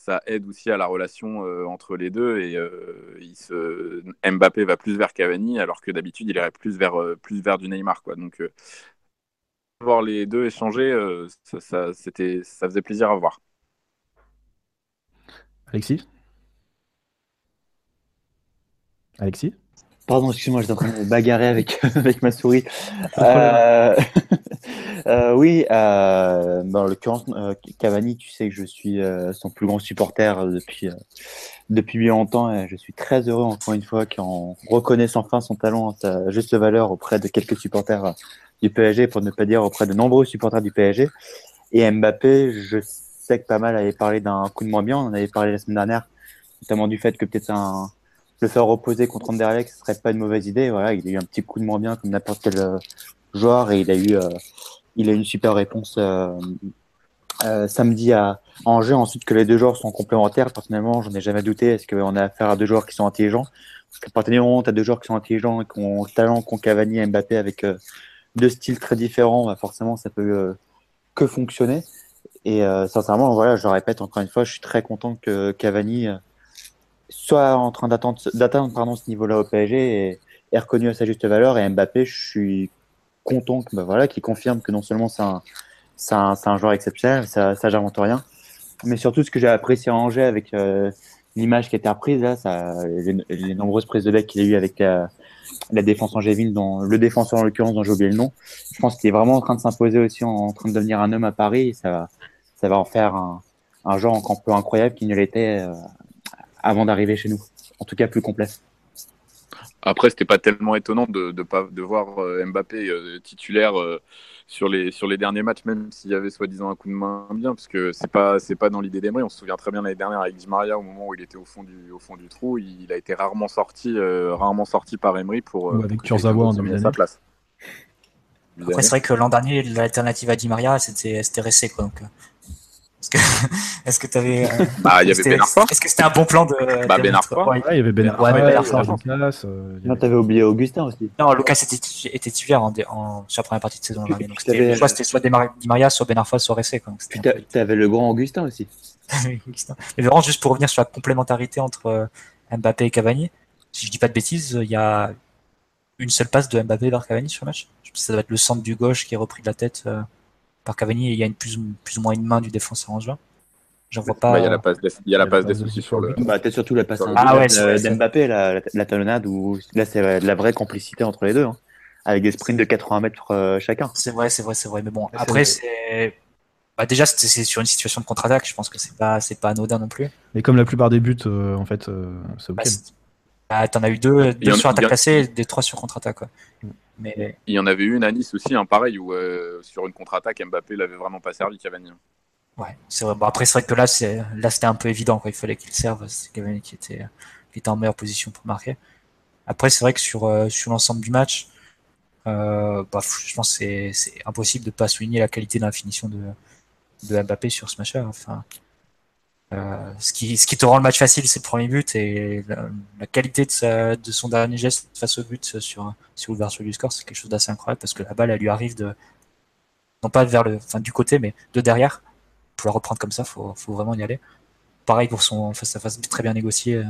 ça aide aussi à la relation euh, entre les deux. Et se... Mbappé va plus vers Cavani, alors que d'habitude il irait plus vers, plus vers du Neymar. Quoi. Donc voir les deux échanger, ça, ça faisait plaisir à voir. Alexis? Alexis? Pardon, excuse-moi, j'étais en train de me bagarrer avec, avec ma souris. Euh, euh, oui, euh, en l'occurrence, euh, Cavani, tu sais que je suis son plus grand supporter depuis, depuis bien longtemps et je suis très heureux, encore une fois, qu'en reconnaissant enfin son talent, sa juste valeur auprès de quelques supporters du PSG, pour ne pas dire auprès de nombreux supporters du PSG. Et Mbappé, je sais que pas mal avait parlé d'un coup de moins bien, on en avait parlé la semaine dernière, notamment du fait que peut-être un le faire reposer contre Anderlecht, ce serait pas une mauvaise idée. Voilà, il a eu un petit coup de moins bien comme n'importe quel euh, joueur et il a eu, euh, il a une super réponse euh, samedi à Angers. Ensuite, que les deux joueurs sont complémentaires, personnellement, j'en ai jamais douté. Est-ce qu'on a affaire à deux joueurs qui sont intelligents? Parce qu'à partir du moment où tu as deux joueurs qui sont intelligents et qui ont le talent qu'ont Cavani et Mbappé avec deux styles très différents, bah forcément, ça peut que fonctionner. Et sincèrement, voilà, je le répète encore une fois, je suis très content que Cavani soit en train d'atteindre ce niveau-là au PSG et est reconnu à sa juste valeur. Et Mbappé, je suis content que, bah, voilà, qu'il confirme que non seulement c'est un, joueur exceptionnel, ça, ça j'invente rien, mais surtout ce que j'ai apprécié à Angers avec euh, l'image qui a été reprise, là, les, nombreuses prises de bec qu'il a eu avec la, la défense angévine, dont, le défenseur en l'occurrence dont j'ai oublié le nom. Je pense qu'il est vraiment en train de s'imposer aussi, en, train de devenir un homme à Paris. Et ça, va, ça va en faire un, un joueur encore plus incroyable qu'il ne l'était euh, avant d'arriver chez nous. En tout cas, plus complet. Après, c'était pas tellement étonnant de, de, pas, de voir euh, Mbappé euh, titulaire euh, sur, les, sur les derniers matchs, même s'il y avait soi-disant un coup de main bien, parce que c'est pas, c'est pas dans l'idée d'Emery. On se souvient très bien l'année dernière avec Di Maria, au moment où il était au fond du, au fond du trou, il, a été rarement sorti, rarement sorti par Emery pour, ouais, avec Kurzawa en sa place. Après, c'est vrai que l'an dernier, l'alternative à Di Maria, c'était Ressé. Quoi, donc... Est-ce que est-ce que t'avais euh, Bah, il y avait Ben Arfa. Est-ce que c'était un bon plan de Bah, Ben ouais. Il y avait Ben Ouais, mais Ben Arfa, Arfa, Lucas, euh, Non, t'avais oublié Augustin aussi. Non, Lucas était, était titulaire en, sur la première partie de saison. Tu-. Donc tu c'était, soit Di Mar- Di Maria, soit Ben Arfa, soit Ressé. Puis t'avais le grand Augustin aussi. Et vraiment, juste pour revenir sur la complémentarité entre euh, Mbappé et Cavani, si je dis pas de bêtises, il y a une seule passe de Mbappé vers Cavani sur le match. Je pense que ça doit être le centre du gauche qui est repris de la tête euh, par Cavani il y a une plus, plus ou moins une main du défenseur en juin. J'en vois pas. Bah, Il y a la passe des, il y a la passe des soucis sur le. Bah, peut-être surtout la passe Ah ouais, euh, d'Mbappé, la, la, la talonnade, où là, c'est de la vraie complicité entre les deux. hein. avec des sprints de 80 mètres euh, chacun. C'est vrai, c'est vrai, c'est vrai. Mais bon, après, c'est. Bah, déjà, c'est sur une situation de contre-attaque. Je pense que c'est pas, c'est pas anodin non plus. Mais comme la plupart des buts, euh, en fait, euh, Bah, c'est- bah, T'en as eu deux, deux sur attaque placée et des trois sur contre-attaque. Mais Il y en avait une à Nice aussi, un pareil, où euh, sur une contre-attaque, Mbappé l'avait vraiment pas servi, Cavani. Ouais, c'est vrai. Bon, après, c'est vrai que là, c'est là, c'était un peu évident. Quoi. Il fallait qu'il serve. C'est Cavani qui était, qui était en meilleure position pour marquer. Après, c'est vrai que sur, euh, sur l'ensemble du match, euh, bah, je pense que c'est impossible de pas souligner la qualité de la finition de, de Mbappé sur ce match-là. Enfin, euh, ce, qui, ce qui te rend le match facile, c'est le premier but et la, qualité de, sa, de son dernier geste face au but sur, sur l'ouverture du score, c'est quelque chose d'assez incroyable parce que la balle, elle lui arrive de, non pas vers le, enfin, du côté, mais de derrière pour la reprendre comme ça, faut, faut vraiment y aller. Pareil pour son face à face très bien négocié euh,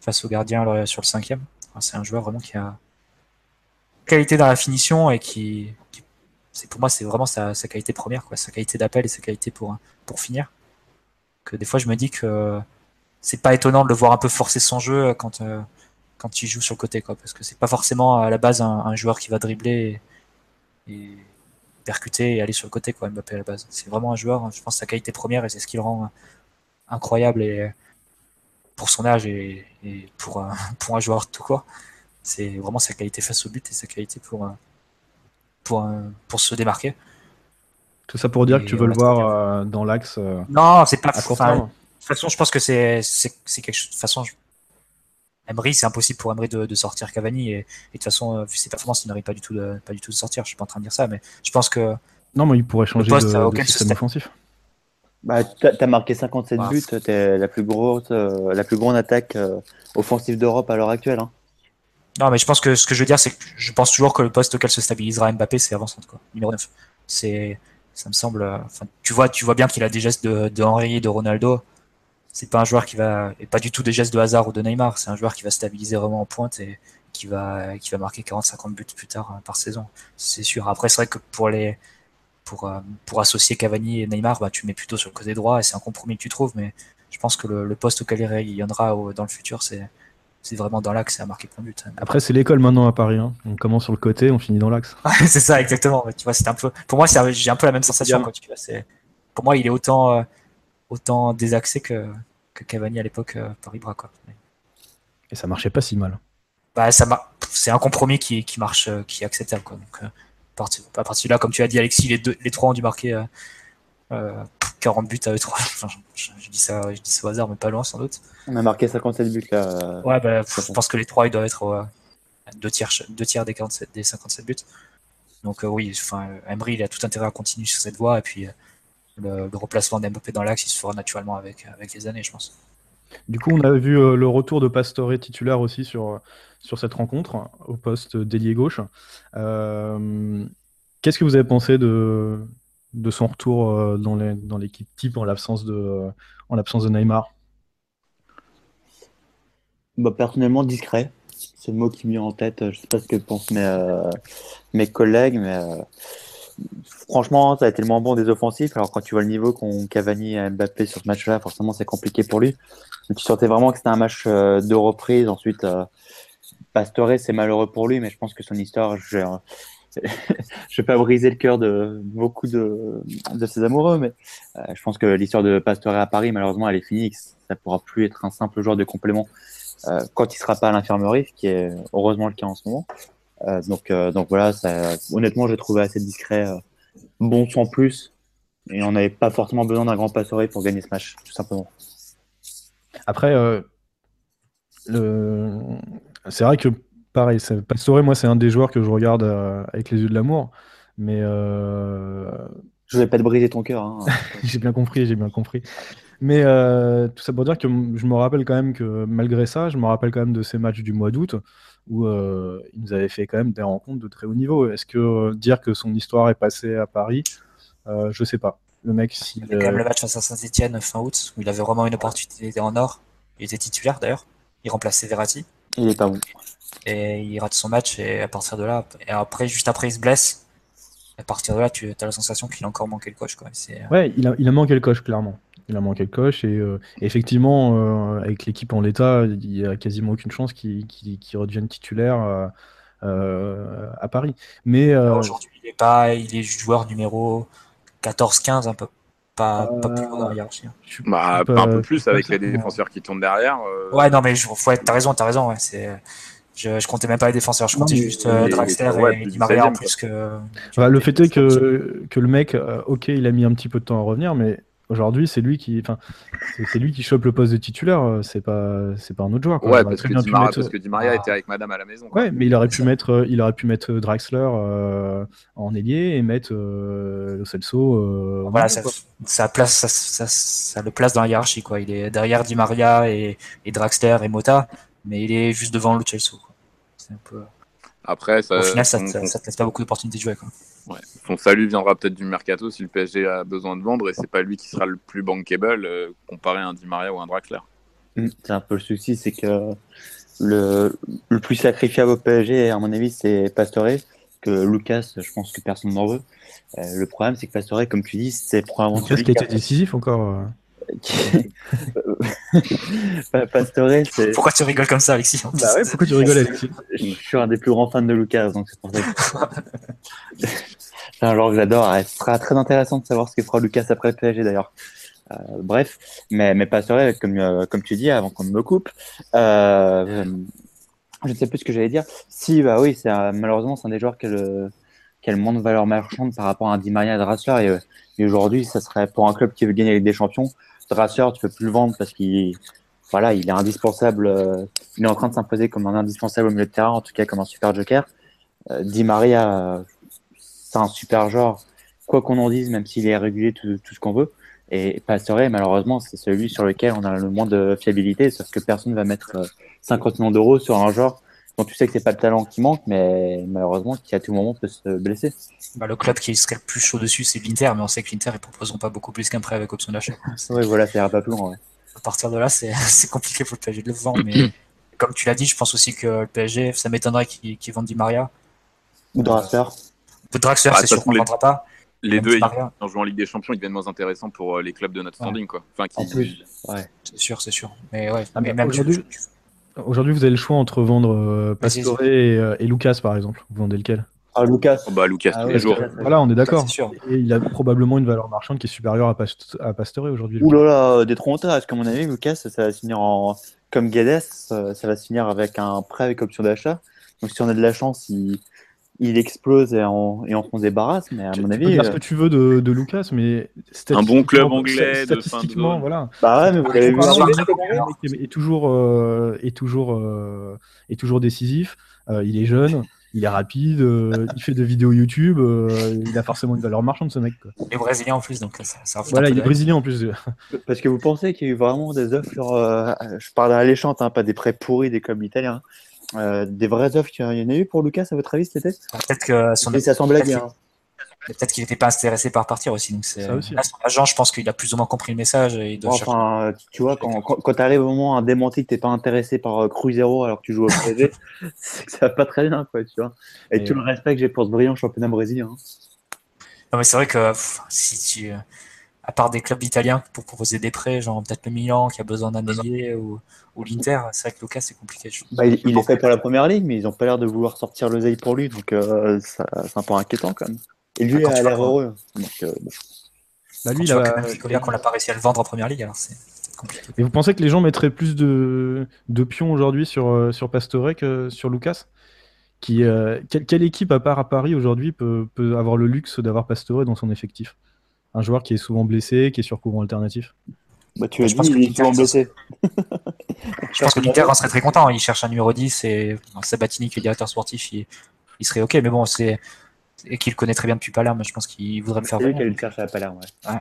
face au gardien sur le cinquième. C'est un joueur vraiment qui a qualité dans la finition et qui, qui- c'est pour moi c'est vraiment sa, sa qualité première, quoi, sa qualité d'appel et sa qualité pour pour finir. Que des fois je me dis que c'est pas étonnant de le voir un peu forcer son jeu quand euh, quand il joue sur le côté, quoi, parce que c'est pas forcément à la base un, joueur qui va dribbler et, percuter et aller sur le côté, quoi, Mbappé à la base. C'est vraiment un joueur, je pense, sa qualité première et c'est ce qui le rend incroyable et pour son âge et, pour, un, pour un joueur tout court. C'est vraiment sa qualité face au but et sa qualité pour, pour se démarquer. Tout ça pour dire Et que tu veux le voir euh, dans l'axe euh, Non, c'est pas à court enfin, terme. De toute façon, je pense que c'est quelque chose. De toute façon, je- Emery, c'est impossible pour Emery de, de sortir Cavani et, et de toute façon, euh, vu ses performances, il n'arrive pas du tout de, pas du tout de sortir. Je suis pas en train de dire ça, mais je pense que Non, mais il pourrait changer poste de, de système offensif. Bah, t'as as marqué 57 Bah, buts, t'es la plus grosse, euh, la plus grande attaque euh, offensive d'Europe à l'heure actuelle. Hein. non, mais je pense que ce que je veux dire, c'est que je pense toujours que le poste auquel se stabilisera Mbappé, c'est avant-centre, quoi. Numéro 9. C'est, ça me semble, euh, enfin, tu vois, tu vois bien qu'il a des gestes de, de Henry, de Ronaldo. C'est pas un joueur qui va, et pas du tout des gestes de hasard ou de Neymar. C'est un joueur qui va stabiliser vraiment en pointe et qui va, qui va marquer 40-50 buts plus tard euh, par saison. C'est sûr. Après, c'est vrai que pour les, pour, euh, pour associer Cavani et Neymar, bah, tu mets plutôt sur le côté droit et c'est un compromis que tu trouves, mais je pense que le, le poste auquel il rayonnera au- dans le futur, c'est, c'est vraiment dans l'axe et à marquer plein de buts. Après, c'est l'école maintenant à Paris. hein. On commence sur le côté, on finit dans l'axe. C'est ça, exactement. Tu vois, un peu. Pour moi, c'est- j'ai un peu la même sensation. bien. Quoi, tu vois, c'est. Pour moi, il est autant, euh, autant désaxé que, que Cavani à l'époque euh, Paris Bras. Quoi. Et ça marchait pas si mal. Bah, ça mar- C'est un compromis qui, qui marche, euh, qui est acceptable. Quoi. Donc, euh, à partir, à partir de là, comme tu as dit, Alexis, les, deux, les trois ont dû marquer euh, euh, 40 buts à eux trois. Enfin, je, je dis ça, je dis ça au hasard, mais pas loin sans doute. On a marqué 57 buts là. euh, Ouais, bah, je pense que les trois, ils doivent être euh, deux, tiers, ch- deux tiers des, 47, des 57 buts. Donc euh, oui, enfin, Emery, il a tout intérêt à continuer sur cette voie. Et puis euh, le, le remplacement d'Mbappé dans l'axe, il se fera naturellement avec, avec les années, je pense. Du coup, on a vu euh, le retour de Pastore titulaire aussi sur, sur cette rencontre, au poste d'ailier gauche. Euh, Qu'est-ce que vous avez pensé de, de son retour euh, dans l'équipe type en l'absence de, Neymar Bah, personnellement, discret. C'est le mot qui me vient en tête. Je sais pas ce que pensent mes, euh, mes collègues, mais euh, franchement, ça a été le moins bon des offensifs. Alors, quand tu vois le niveau qu'ont Cavani et Mbappé sur ce match-là, forcément, c'est compliqué pour lui. Tu sentais vraiment que c'était un match de reprise. Ensuite, Pastore, c'est malheureux pour lui, mais je pense que son histoire, je vais pas briser le cœur de beaucoup de, de ses amoureux, mais euh, je pense que l'histoire de Pastore à Paris, malheureusement, elle est finie. Ça pourra plus être un simple joueur de complément euh, quand il sera pas à l'infirmerie, ce qui est heureusement le cas en ce moment. Euh, donc, voilà, ça, honnêtement, j'ai trouvé assez discret, bon sans plus, et on n'avait pas forcément besoin d'un grand Pastore pour gagner ce match, tout simplement. Après, c'est vrai que pareil, c'est- Pastore, moi, c'est un des joueurs que je regarde euh, avec les yeux de l'amour. Mais euh, Je voulais pas te briser ton cœur. Hein. j'ai bien compris, j'ai bien compris. Mais euh, tout ça pour dire que je me rappelle quand même que malgré ça, je me rappelle quand même de ces matchs du mois d'août où euh, il nous avait fait quand même des rencontres de très haut niveau. Est-ce que euh, dire que son histoire est passée à Paris, euh, je sais pas. Le mec, si. Il y a quand même le match face à Saint-Etienne fin août où il avait vraiment une opportunité en or. Il était titulaire d'ailleurs. Il remplaçait Verratti. Il est pas bon. Et il rate son match et à partir de là, et après, juste après, il se blesse. À partir de là, tu as la sensation qu'il a encore manqué le coach. Quoi. Ouais, il a, il a manqué le coach, clairement il a manqué le coche et euh, effectivement euh, avec l'équipe en l'état il y a quasiment aucune chance qu'il redevienne titulaire euh, à Paris mais aujourd'hui il est pas il est joueur numéro 14-15 un peu pas, pas plus dans la hiérarchie hein. bah, un peu plus avec les défenseurs qui tournent derrière ouais non mais faut être, t'as raison t'as raison ouais, c'est je, je, comptais même pas les défenseurs, je comptais juste euh, Draxler et, Di Maria en plus que. Bah, le fait est que, que le mec, ok, il a mis un petit peu de temps à revenir, mais Aujourd'hui, c'est lui qui, enfin, c'est lui qui chope le poste de titulaire. Euh, c'est pas, c'est pas un autre joueur. Ouais, parce que, Di Maria, parce que, Di Maria, était avec Madame à la maison. Ouais, mais il aurait pu mettre, euh, il aurait pu mettre euh, Draxler en ailier et mettre Lo Celso. voilà, ça, ça, place, ça, ça, ça, le place dans la hiérarchie, quoi. Il est derrière Di Maria et, et Draxler et Mota, mais il est juste devant Lo Celso. C'est un peu. Après, ça, au final, ça, ne te laisse pas beaucoup d'opportunités de jouer. Quoi. Ouais. Son salut viendra peut-être du mercato si le PSG a besoin de vendre et c'est pas lui qui sera le plus bankable euh, comparé à un Di Maria ou un Draxler. Mm, c'est un peu le souci, c'est que le, le, plus sacrifiable au PSG, à mon avis, c'est Pastore. Que Lucas, je pense que personne n'en veut. Euh, le problème, c'est que Pastore, comme tu dis, c'est probablement. Lucas qui a été décisif encore. Pastore, c'est. Pourquoi tu rigoles comme ça, Alexis Bah ouais, pourquoi tu rigoles, Alexis Je suis un des plus grands fans de Lucas, donc c'est pour ça que. c'est un joueur que j'adore. Ce sera très intéressant de savoir ce que fera Lucas après le PSG d'ailleurs. Euh, bref, mais, mais Pastore, comme, euh, comme tu dis, avant qu'on me coupe, euh, je ne sais plus ce que j'allais dire. Si, bah oui, c'est malheureusement, c'est un des joueurs qui a, le, qui a le moins de valeur marchande par rapport à un Di Maria et Drassler. Et, et aujourd'hui, ça serait pour un club qui veut gagner avec des champions, Drasser, tu peux plus le vendre parce qu'il voilà, il est indispensable. Euh, il est en train de s'imposer comme un indispensable au milieu de terrain, en tout cas comme un super joker. Euh, Di Maria, c'est un super genre, quoi qu'on en dise, même s'il est tout, tout ce qu'on veut. Et Pastore, malheureusement, c'est celui sur lequel on a le moins de fiabilité, sauf que personne ne va mettre 50 euh, millions d'euros sur un genre dont tu sais que c'est pas le talent qui manque, mais malheureusement qui à tout moment peut se blesser. Bah, le club qui serait le plus chaud dessus, c'est l'Inter, mais on sait que l'Inter ne proposeront pas beaucoup plus qu'un prêt avec option d'achat. oui, voilà, c'est pas plus loin. Ouais. À partir de là, c'est compliqué pour le PSG de le vendre, mais comme tu l'as dit, je pense aussi que le PSG, ça m'étonnerait qu'ils qu vendent Di Maria. Ou Draxler. Ou Draxler, ah, c'est sûr qu'on ne vendra pas. Les deux, en jouant en Ligue des Champions, ils deviennent moins intéressants pour euh, les clubs de notre standing. Quoi. Enfin, qui... En plus, ouais. C'est sûr, c'est sûr. Mais ouais, ah, mais même aujourd'hui, Aujourd'hui, vous avez le choix entre vendre euh, Pastore et, euh, et, Lucas, par exemple. Vous vendez lequel? Ah, Lucas. Oh, bah, Lucas, ah, tous les jours. Voilà, on est d'accord. Et il a probablement une valeur marchande qui est supérieure à, Past à Pastore aujourd'hui. Ouh là là, des trop Parce qu'à mon avis, Lucas, ça va finir en. Comme Guedes, ça va se finir avec un prêt avec option d'achat? Donc, si on a de la chance, il il explose et on, et on s'en débarrasse. Mais à mon avis. Tu peux dire ce que tu veux de, de Lucas, mais. Un bon club anglais. Statistiquement, de voilà. Bah ouais, mais vous l'avez vu. Est toujours, euh, est, toujours, euh, est toujours décisif. Euh, il est jeune. Il est rapide, euh, il fait des vidéos YouTube, euh, il a forcément une valeur marchande ce mec. Quoi. Il est brésilien en plus, donc ça, ça Voilà, il est brésilien en plus. Parce que vous pensez qu'il y a eu vraiment des offres, je parle à l'échante, hein, pas des prêts pourris des clubs italiens. Euh, des vraies offres qu'il y en a eu pour Lucas, à votre avis, c'était Peut-être que son ça semble bien. Peut-être qu'il n'était pas intéressé par partir aussi. Donc c'est... Là, son agent, je pense qu'il a plus ou moins compris le message. Et il doit enfin, tu vois, quand, quand, tu arrives au moment à démenti que tu n'es pas intéressé par euh, Cruzeiro alors que tu joues au PSG, c'est que ça va pas très bien, quoi, tu vois. Et, tout le respect que j'ai pour ce brillant championnat brésilien. Hein. Non, mais c'est vrai que si tu à part des clubs italiens pour proposer des prêts, genre peut-être le Milan qui a besoin d'un ailier ou, ou l'Inter, c'est vrai que Lucas c'est compliqué. Bah, il, est fait pour la première ligue, mais ils n'ont pas l'air de vouloir sortir le pour lui, donc euh, c'est un peu inquiétant quand même. Et lui ah, a l'air heureux. Donc, euh, bah, lui, il a... qu'on n'a pas réussi à le vendre en première ligue, alors c'est compliqué. Et vous pensez que les gens mettraient plus de, de pions aujourd'hui sur, euh, sur Pastore que sur Lucas? Qui, quelle, équipe, à part à Paris aujourd'hui, peut, peut avoir le luxe d'avoir Pastore dans son effectif? Un joueur qui est souvent blessé, qui est sur courant alternatif bah, Tu as dit, il est souvent blessé. je pense que l'Inter en serait très content. Il cherche un numéro 10 et Sabatini, qui est directeur sportif, il, serait OK. Mais bon, c'est et qu'il connaît très bien depuis Palerme. Je pense qu'il voudrait le faire C'est lui chercher à Palerme. Ouais.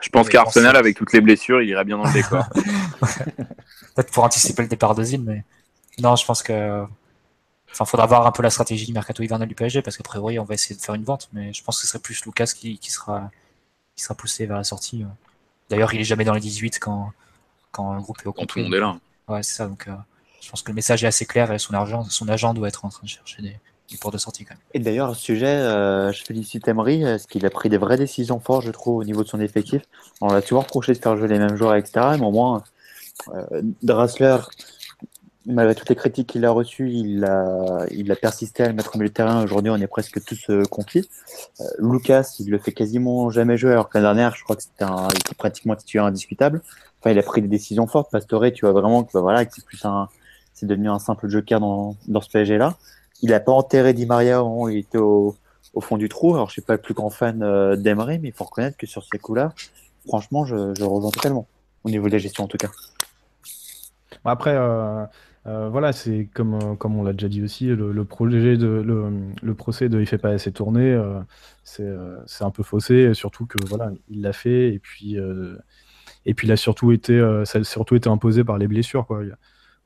Je pense qu'Arsenal, avec toutes les blessures, il irait bien dans le décor. Peut-être pour anticiper le départ d'Ozil, mais non, je pense que. Enfin, faudra voir un peu la stratégie du mercato hivernal du PSG parce qu'a priori, on va essayer de faire une vente, mais je pense que ce serait plus Lucas qui, qui sera qui sera poussé vers la sortie. euh. D'ailleurs, il est jamais dans les 18 quand quand le groupe est au Quand tout complet. le monde est là. Ouais, c'est ça. Donc, euh, je pense que le message est assez clair et son agent, son agent doit être en train de chercher des, des portes de sortie quand même. Et d'ailleurs, à ce sujet, euh, je félicite Emery, parce qu'il a pris des vraies décisions fortes, je trouve, au niveau de son effectif. On l'a toujours reproché de faire jouer les mêmes joueurs, etc. Mais au moins, euh, Drassler, malgré toutes les critiques qu'il a reçues, il a, il a persisté à le mettre au milieu de terrain. Aujourd'hui, on est presque tous euh. Euh, Lucas, il le fait quasiment jamais jouer, alors que l'année dernière, je crois que c'était un, il pratiquement indiscutable. Enfin, il a pris des décisions fortes. Pastore, tu vois vraiment que voilà, c'est un, devenu un simple joker dans, dans ce PSG-là. Il n'a pas enterré Di Maria il était au, fond du trou. Alors, je suis pas le plus grand fan euh, d'Emery, mais il faut reconnaître que sur ces coups-là, franchement, je, je rejoins totalement. Au niveau de la gestion, en tout cas. Après, euh, euh, voilà, c'est comme, euh, comme on l'a déjà dit aussi, le, projet de le, procès de il fait pas assez tourner, euh, c'est un peu faussé, surtout que voilà, il l'a fait et puis et puis il a surtout été ça a surtout été imposé par les blessures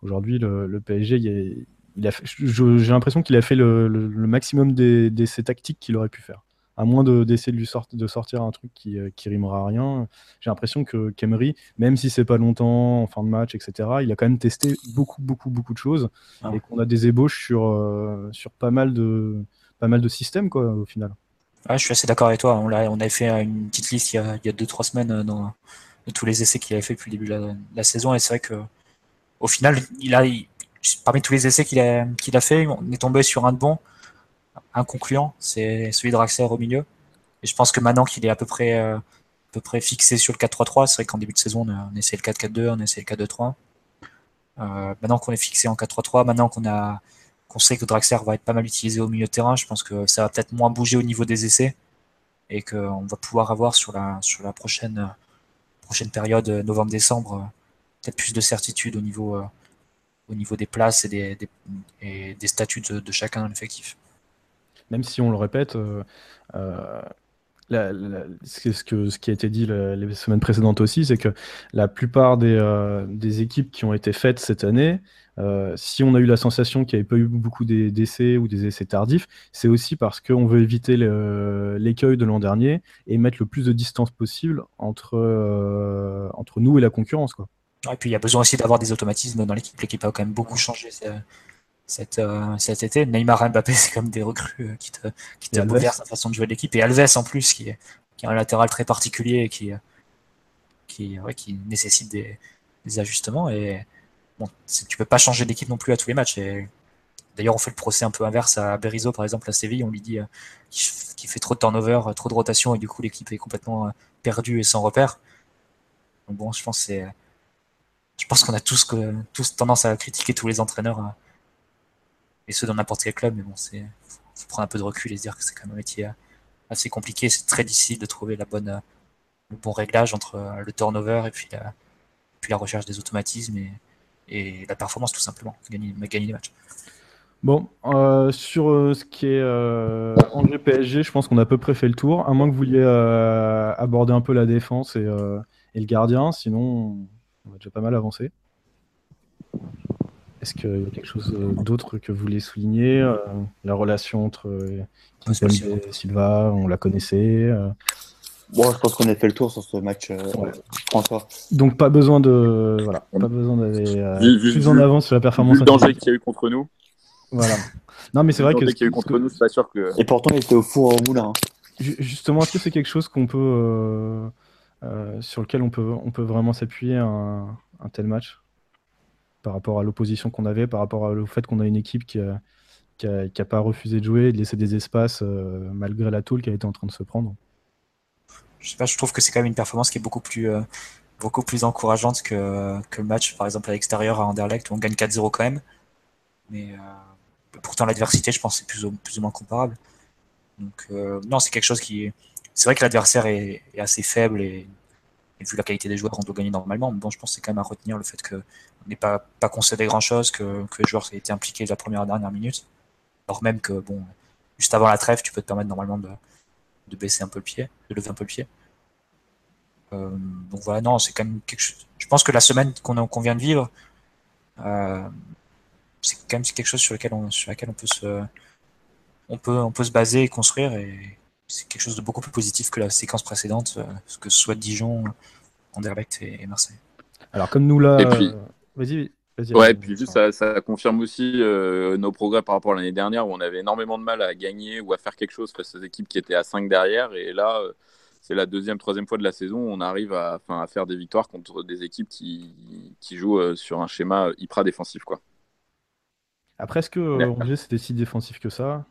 Aujourd'hui, le, PSG, j'ai l'impression qu'il a fait le, maximum des, des tactiques qu'il aurait pu faire. À moins de- d'essayer de lui sortir de sortir un truc qui, euh, qui rimera à rien. J'ai l'impression que qu'Emery, même si c'est pas longtemps en fin de match, etc., il a quand même testé beaucoup, beaucoup, beaucoup de choses Ah. et qu'on a des ébauches sur, euh, sur pas mal de pas mal de systèmes quoi au final. Ouais, je suis assez d'accord avec toi. On, on avait fait une petite liste il y a, il y a deux, trois semaines euh, dans, de tous les essais qu'il avait fait depuis le début de la, de la saison. Et c'est vrai que au final, il a, il- parmi tous les essais qu'il a, qu'il a fait, on est tombé sur un de bon, un concluant, c'est celui de Draxler au milieu. Et je pense que maintenant qu'il est à peu près, euh, à peu près fixé sur le 4-3-3, c'est vrai qu'en début de saison, on essayé le 4-4-2, on a essayé le 4-2-3. Euh, maintenant qu'on est fixé en 4-3-3, maintenant qu'on a qu'on sait que Draxler va être pas mal utilisé au milieu de terrain, je pense que ça va peut-être moins bouger au niveau des essais et qu'on va pouvoir avoir sur la, sur la prochaine, prochaine période, euh, novembre-décembre, euh, peut-être plus de certitude au niveau, euh, au niveau des places et des, des, et des statuts de, de chacun dans l'effectif. Même si on le répète, euh, euh, ce, qui a été dit les semaines précédentes aussi, c'est que la plupart des, euh, équipes qui ont été faites cette année, si on a eu la sensation qu'il n'y avait pas eu beaucoup d'e- d'essais ou des essais tardifs, c'est aussi parce qu'on veut éviter l'écueil de l'an dernier et mettre le plus de distance possible entre, nous et la concurrence. Quoi. Et puis il y a besoin aussi d'avoir des automatismes dans l'équipe. L'équipe a quand même beaucoup changé cet, euh, cet été. Neymar et Mbappé, c'est comme des recrues euh, qui te, qui te la façon de jouer de l'équipe. Et Alves en plus, qui est, qui est un latéral très particulier et qui, euh, qui, ouais, qui nécessite des, des ajustements. Et bon, tu peux pas changer d'équipe non plus à tous les matchs. Et d'ailleurs, on fait le procès un peu inverse à Berizzo, par exemple, à Séville. On lui dit euh, qu'il fait trop de turnover, trop de rotation, et du coup, l'équipe est complètement perdue et sans repère. Donc bon, je pense c'est je pense qu'on a tous, que, tous tendance à critiquer tous les entraîneurs et ceux dans n'importe quel club, mais bon, c'est faut, prendre un peu de recul et se dire que c'est quand même un métier assez compliqué. C'est très difficile de trouver la bonne, le bon réglage entre euh, le turnover et puis la, puis la recherche des automatismes et, la performance tout simplement, gagner, gagner les matchs. Bon, euh, sur euh, ce qui est euh, Angers PSG, je pense qu'on a à peu près fait le tour, à moins que vous vouliez aborder un peu la défense et, et le gardien, sinon on va déjà pas mal avancer. Est-ce qu'il y a quelque chose euh, d'autre que vous voulez souligner euh, La relation entre euh, et Silva, on la connaissait. euh, Bon, je pense qu'on a fait le tour sur ce match, euh, Ouais. François. donc pas besoin de voilà, pas besoin d'aller euh, Vu- plus en avant sur la performance. Vu le danger qu'il y a eu contre nous, Voilà. Non mais c'est vrai que qu'il y a eu contre nous, c'est pas sûr que. Et pourtant, il était au four au moulin. hein. Ju- Justement, est-ce que c'est quelque chose qu'on peut, euh, euh, sur lequel on peut, on peut vraiment s'appuyer un, un tel match? Par rapport à l'opposition qu'on avait, par rapport au fait qu'on a une équipe qui a, qui a, pas refusé de jouer, de laisser des espaces euh, malgré la tôle qui a été en train de se prendre. Je sais pas, je trouve que c'est quand même une performance qui est beaucoup plus, euh, encourageante que, que le match, par exemple, à l'extérieur à Anderlecht où on gagne 4-0 quand même. Mais euh, pourtant, l'adversité, je pense, c'est plus ou, moins comparable. Donc, non, c'est quelque chose qui. C'est vrai que l'adversaire est, assez faible et, et vu la qualité des joueurs, on doit gagner normalement. Mais bon, je pense que c'est quand même à retenir le fait qu'on n'ait pas, pas concédé grand chose, que, que les joueurs aient été impliqués de la première à la dernière minute. Alors même que, bon, juste avant la trêve, tu peux te permettre normalement de, de baisser un peu le pied, de lever un peu le pied. Euh, donc voilà, non, c'est quand même quelque chose. Je pense que la semaine qu'on qu'on vient de vivre, euh, c'est quand même quelque chose sur lequel on, sur laquelle on peut se, on peut, on peut se baser et construire et c'est quelque chose de beaucoup plus positif que la séquence précédente, euh, que ce soit Dijon, Anderlecht et, et Marseille. Alors, comme nous là. Et puis- Vas-y, vas-y. Ouais, puis juste, ça, ça confirme aussi euh, nos progrès par rapport à l'année dernière où on avait énormément de mal à gagner ou à faire quelque chose face aux équipes qui étaient à 5 derrière. Et là, euh, c'est la deuxième, troisième fois de la saison où on arrive à, faire des victoires contre des équipes qui, qui jouent euh, sur un schéma hyper défensif. Quoi. Après, est-ce que. Angers c'était si défensif que ça?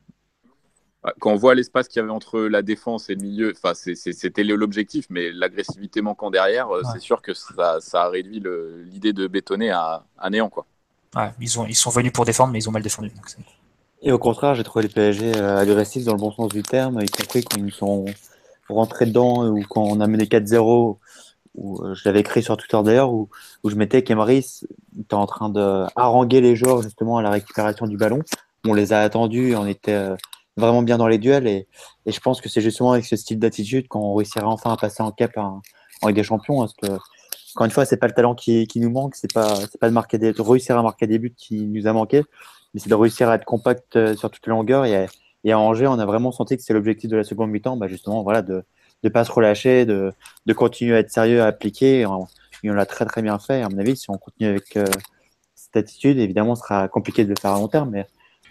Quand on voit l'espace qu'il y avait entre la défense et le milieu, c'était l'objectif, mais l'agressivité manquant derrière, euh, Ouais. c'est sûr que ça, ça a réduit l'idée de bétonner à, à néant. Quoi. Ouais, ils, ont, ils sont venus pour défendre, mais ils ont mal défendu. donc Et au contraire, j'ai trouvé le PSG euh, agressif dans le bon sens du terme, y compris quand ils sont rentrés dedans ou quand on a mené 4-0, où euh, je l'avais écrit sur Twitter d'ailleurs, où, où je mettais qu'Emery était en train de haranguer les joueurs justement à la récupération du ballon. On les a attendus, on était euh, vraiment bien dans les duels et, je pense que c'est justement avec ce style d'attitude qu'on réussira enfin à passer en cap en, Ligue des Champions. Parce que, encore une fois, c'est pas le talent qui, nous manque, c'est pas, pas de, marquer de réussir à marquer des buts qui nous a manqué, mais c'est de réussir à être compact euh, sur toute la longueur. Et à, et Angers, on a vraiment senti que c'est l'objectif de la seconde mi-temps, bah justement, voilà, de ne pas se relâcher, de, de continuer à être sérieux, à appliquer. Et on, et on l'a très très bien fait. À mon avis, si on continue avec euh, cette attitude, évidemment, ce sera compliqué de le faire à long terme, mais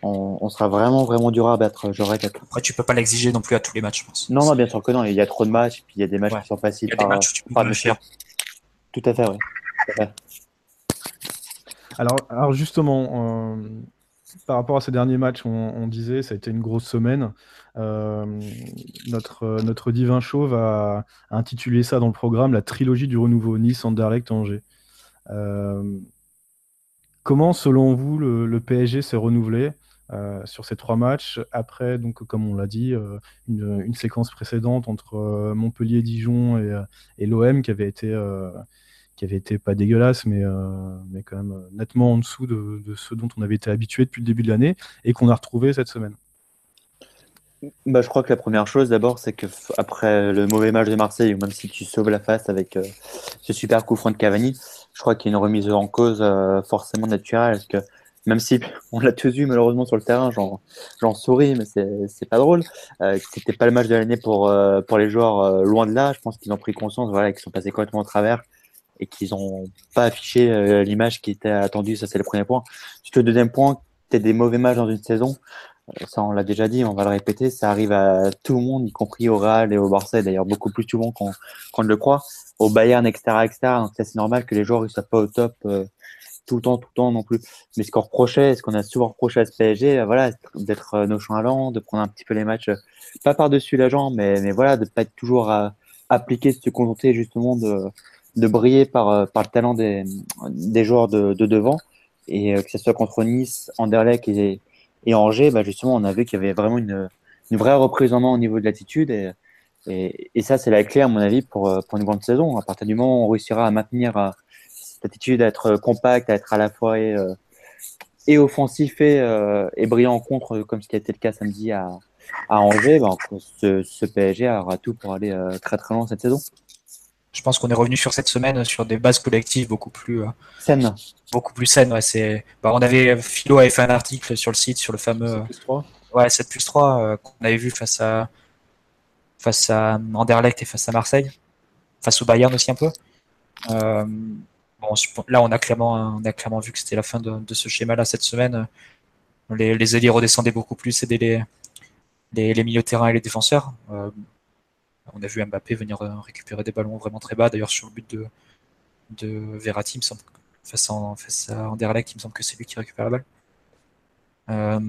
on, on sera vraiment vraiment dur à battre, je répète. Après, tu peux pas l'exiger non plus à tous les matchs, je pense. Non, non, bien sûr que non. Il y a trop de matchs, puis il y a des matchs Ouais. qui sont faciles Il y a des par, matchs où tu peux par pas le monsieur. faire. Tout à fait, oui. Tout à fait. Alors, alors justement, euh, par rapport à ces derniers matchs, on, on disait ça a été une grosse semaine. Euh, notre, notre divin chauve a, a intitulé ça dans le programme la trilogie du renouveau Nice, Anderlecht, Angers. Euh, comment, selon vous, le, le PSG s'est renouvelé? Euh, sur ces trois matchs après, donc comme on l'a dit, euh, une, séquence précédente entre euh, Montpellier, Dijon et, l'OM qui avait été qui avait été pas dégueulasse, mais, mais quand même nettement en dessous de, de ce dont on avait été habitué depuis le début de l'année et qu'on a retrouvé cette semaine. Bah, je crois que la première chose d'abord, c'est que après le mauvais match de Marseille, même si tu sauves la face avec ce super coup franc de Cavani, je crois qu'il y a une remise en cause forcément naturelle. Parce que même si on l'a tous vu malheureusement sur le terrain, j'en souris, mais c'est pas drôle. Euh, C'était pas le match de l'année pour, euh, pour les joueurs euh, loin de là. Je pense qu'ils ont pris conscience voilà, qu'ils sont passés complètement au travers et qu'ils n'ont pas affiché euh, l'image qui était attendue. Ça, c'est le premier point. Le deuxième point, tu des mauvais matchs dans une saison. Euh, Ça, on l'a déjà dit, on va le répéter, ça arrive à tout le monde, y compris au Real et au Barça, d'ailleurs beaucoup plus souvent qu'on qu'on ne le croit, au Bayern, etc., etc. Donc ça, c'est normal que les joueurs ne soient pas au top euh, tout le temps, tout le temps non plus. Mais ce qu'on reprochait, ce qu'on a souvent reproché à ce PSG, euh, voilà, d'être euh, nonchalant, de prendre un petit peu les matchs, euh, pas par-dessus la jambe, mais, mais voilà, de pas être toujours à appliquer, se contenter justement de, de briller par, par le talent des, des joueurs de, de devant. Et que ce soit contre Nice, Anderlecht et, Angers, bah justement, on a vu qu'il y avait vraiment une, une vraie reprise en main au niveau de l'attitude. Et, et, ça, c'est la clé, à mon avis, pour, pour une grande saison. À partir du moment où on réussira à maintenir cette attitude, à être compact, à être à la fois et, euh, et offensif et, euh, et brillant en contre, comme ce qui a été le cas samedi à, à Angers, bah, ce, ce PSG aura tout pour aller euh, très très loin cette saison. Je pense qu'on est revenu sur cette semaine sur des bases collectives beaucoup plus, euh, Scène. beaucoup plus saines. Ouais, c'est, bah, on avait, Philo avait fait un article sur le site sur le fameux, Plus trois. ouais, 7 plus 3 euh, qu'on avait vu face à, face à Anderlecht et face à Marseille, face au Bayern aussi un peu. Euh, là, on a clairement, on a clairement vu que c'était la fin de, ce schéma-là cette semaine. Les, les redescendaient beaucoup plus, aidaient les, les, les milieux terrain et les défenseurs. Euh, on a vu Mbappé venir euh, récupérer des ballons vraiment très bas. D'ailleurs, sur le but de, de Verratti, il me semble, face, à, Anderlecht, il me semble que c'est lui qui récupère la balle. Euh,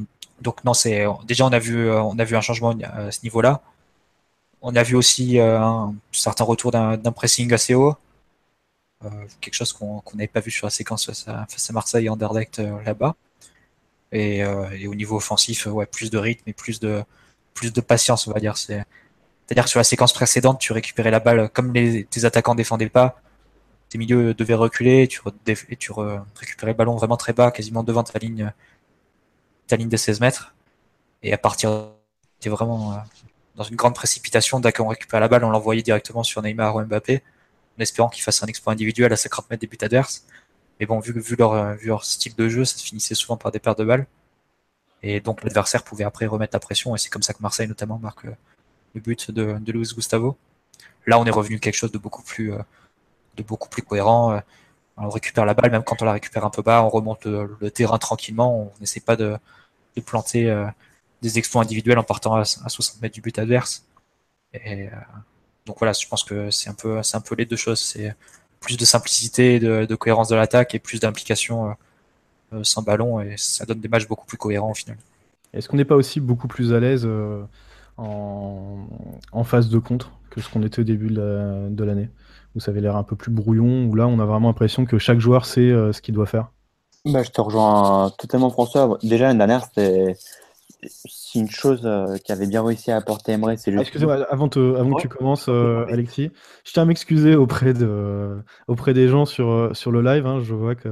donc non, c'est déjà on a vu un changement à ce niveau-là. On a vu aussi un certain retour d'un pressing assez haut, quelque chose qu'on n'avait pas vu sur la séquence face à, Marseille et Anderlecht euh, là-bas. Et, euh, au niveau offensif, euh, ouais, plus de rythme et plus de plus de patience, on va dire. C'est c'est-à-dire sur la séquence précédente, tu récupérais la balle comme les, tes attaquants défendaient pas, tes milieux devaient reculer, et tu, récupérais le ballon vraiment très bas, quasiment devant ta ligne, ta ligne de 16 mètres. Et à partir était vraiment euh, dans une grande précipitation. Dès qu'on récupère la balle, on l'envoyait directement sur Neymar ou Mbappé, en espérant qu'il fasse un exploit individuel à 50 mètres des buts adverses. Mais bon, vu, vu, leur, vu leur style de jeu, ça se finissait souvent par des pertes de balles. Et donc l'adversaire pouvait après remettre la pression, et c'est comme ça que Marseille notamment marque le but de, de Luis Gustavo. Là, on est revenu quelque chose de beaucoup plus, plus cohérent on récupère la balle, même quand on la récupère un peu bas, on remonte le, terrain tranquillement, on n'essaie pas de, planter euh, des exploits individuels en partant à, 60 mètres du but adverse. Euh, donc voilà, je pense que c'est un peu, c'est un peu les deux choses. C'est plus de simplicité, de, de cohérence de l'attaque et plus d'implication euh, sans ballon, et ça donne des matchs beaucoup plus cohérents au final. Est-ce qu'on n'est pas aussi beaucoup plus à l'aise en, en phase de contre que ce qu'on était au début de l'année? Où ça avait l'air un peu plus brouillon, où là on a vraiment l'impression que chaque joueur sait euh, ce qu'il doit faire bah, Je te rejoins totalement François. Déjà l'année dernière, c'était une chose euh, qui avait bien réussi à apporter Emery, c'est juste... Excusez-moi, avant, avant que tu commences, euh, Alexis, je tiens à m'excuser auprès, de, auprès des gens sur, sur le live. Hein. je vois que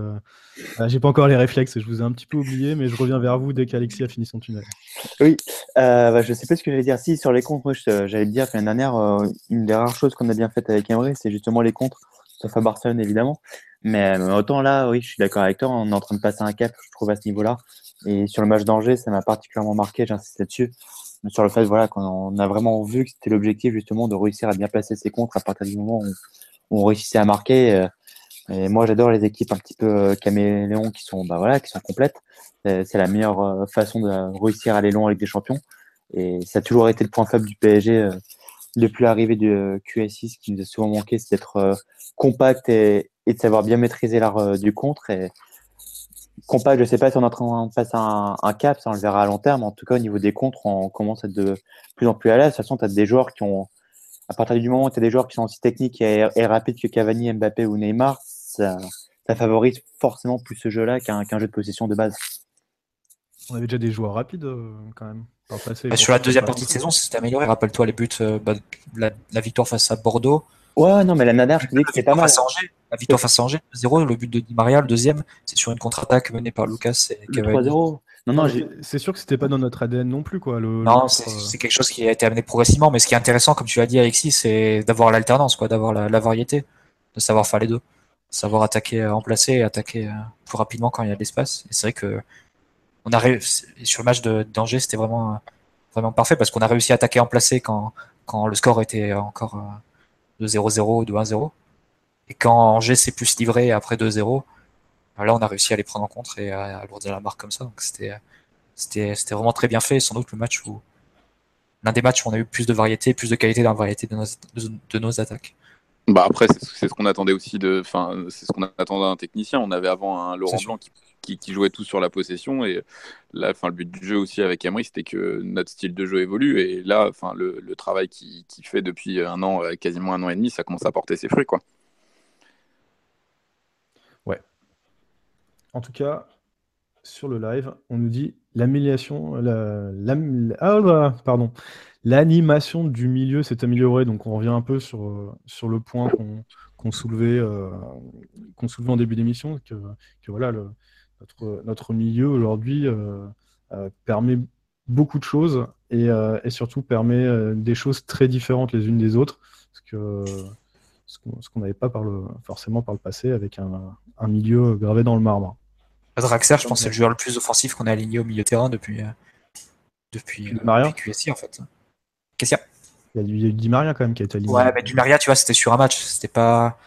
j'ai pas encore les réflexes et je vous ai un petit peu oublié, mais je reviens vers vous dès qu'Alexis a fini son tunnel. Oui, euh, bah, je sais pas ce que j'allais dire. Si, sur les comptes, moi, j'allais dire que l'année dernière, une des rares choses qu'on a bien faites avec Emery, c'est justement les contres, sauf à Barcelone évidemment. Mais autant là, oui, je suis d'accord avec toi, on est en train de passer un cap, je trouve, à ce niveau-là. Et sur le match d'Angers, ça m'a particulièrement marqué, j'insiste là-dessus, sur le fait voilà, qu'on a vraiment vu que c'était l'objectif justement de réussir à bien placer ses contres à partir du moment où, on réussissait à marquer. Euh, et moi, j'adore les équipes un petit peu euh, caméléons qui sont, bah voilà, qui sont complètes. C'est la meilleure euh, façon de réussir à aller long avec des champions. Et ça a toujours été le point faible du PSG depuis l'arrivée QSI. Ce qui nous a souvent manqué, c'est d'être compact et, de savoir bien maîtriser l'art du contre. Compact, je sais pas si on est en train de passer un, un, cap, ça on le verra à long terme. En tout cas, au niveau des contres, on commence à être de plus en plus à l'aise. De toute façon, tu as des joueurs qui ont, à partir du moment où tu as des joueurs qui sont aussi techniques et, rapides que Cavani, Mbappé ou Neymar, ça, ça favorise forcément plus ce jeu-là qu'un jeu de possession de base. On avait déjà des joueurs rapides euh, quand même. Bah, sur la deuxième partie de saison, c'était amélioré. Rappelle-toi les buts, euh, bah, la, la, victoire face à Bordeaux. Ouais, non, mais la dernière, je te dis que c'est pas mal. La victoire face à Angers, 0 le but de Di Maria, le deuxième, c'est sur une contre-attaque menée par Lucas et 3-0. Non, non, c'est sûr que c'était pas dans notre ADN non plus, quoi. Le, non, c'est quelque chose qui a été amené progressivement, mais ce qui est intéressant, comme tu l'as dit, Alexis, c'est d'avoir l'alternance, quoi, d'avoir la, variété, de savoir faire les deux, savoir attaquer, euh, remplacer et attaquer euh, plus rapidement quand il y a de l'espace. Et c'est vrai que on a sur le match d'Angers, c'était vraiment, vraiment parfait parce qu'on a réussi à attaquer en placé quand, quand le score était encore euh, de 0-0 ou de 1-0. Et quand Angers s'est plus livré après 2-0, là on a réussi à les prendre en compte et à alourdir la marque comme ça. Donc c'était c'était c'était vraiment très bien fait. Sans doute le match où l'un des matchs où on a eu plus de variété, plus de qualité dans la variété de nos, de, nos attaques. Bah après c'est ce qu'on attendait aussi de, enfin c'est ce qu'on attendait d'un technicien. On avait avant un Laurent Blanc qui, qui, jouait tout sur la possession et là, enfin le but du jeu aussi avec Emery c'était que notre style de jeu évolue et là, enfin le, le travail qu'il qui fait depuis un an, quasiment un an et demi, ça commence à porter ses fruits quoi. En tout cas, sur le live, on nous dit l'amélioration, la, ah, l'animation du milieu s'est améliorée. Donc on revient un peu sur, sur le point qu'on soulevait, euh, soulevait en début d'émission, que, voilà, notre, notre milieu aujourd'hui euh, euh, permet beaucoup de choses et, surtout permet des choses très différentes les unes des autres, ce que ce qu'on n'avait pas par le, forcément par le passé avec un, un milieu gravé dans le marbre. Draxler, je pense, c'est le joueur le plus offensif qu'on a aligné au milieu de terrain depuis, euh, depuis, euh, QSI, en fait. Qu'est-ce qu'il y a Il y a eu Di Maria quand même qui a été aligné. Ouais, mais Di Maria, tu vois, c'était sur un match. C'était pas.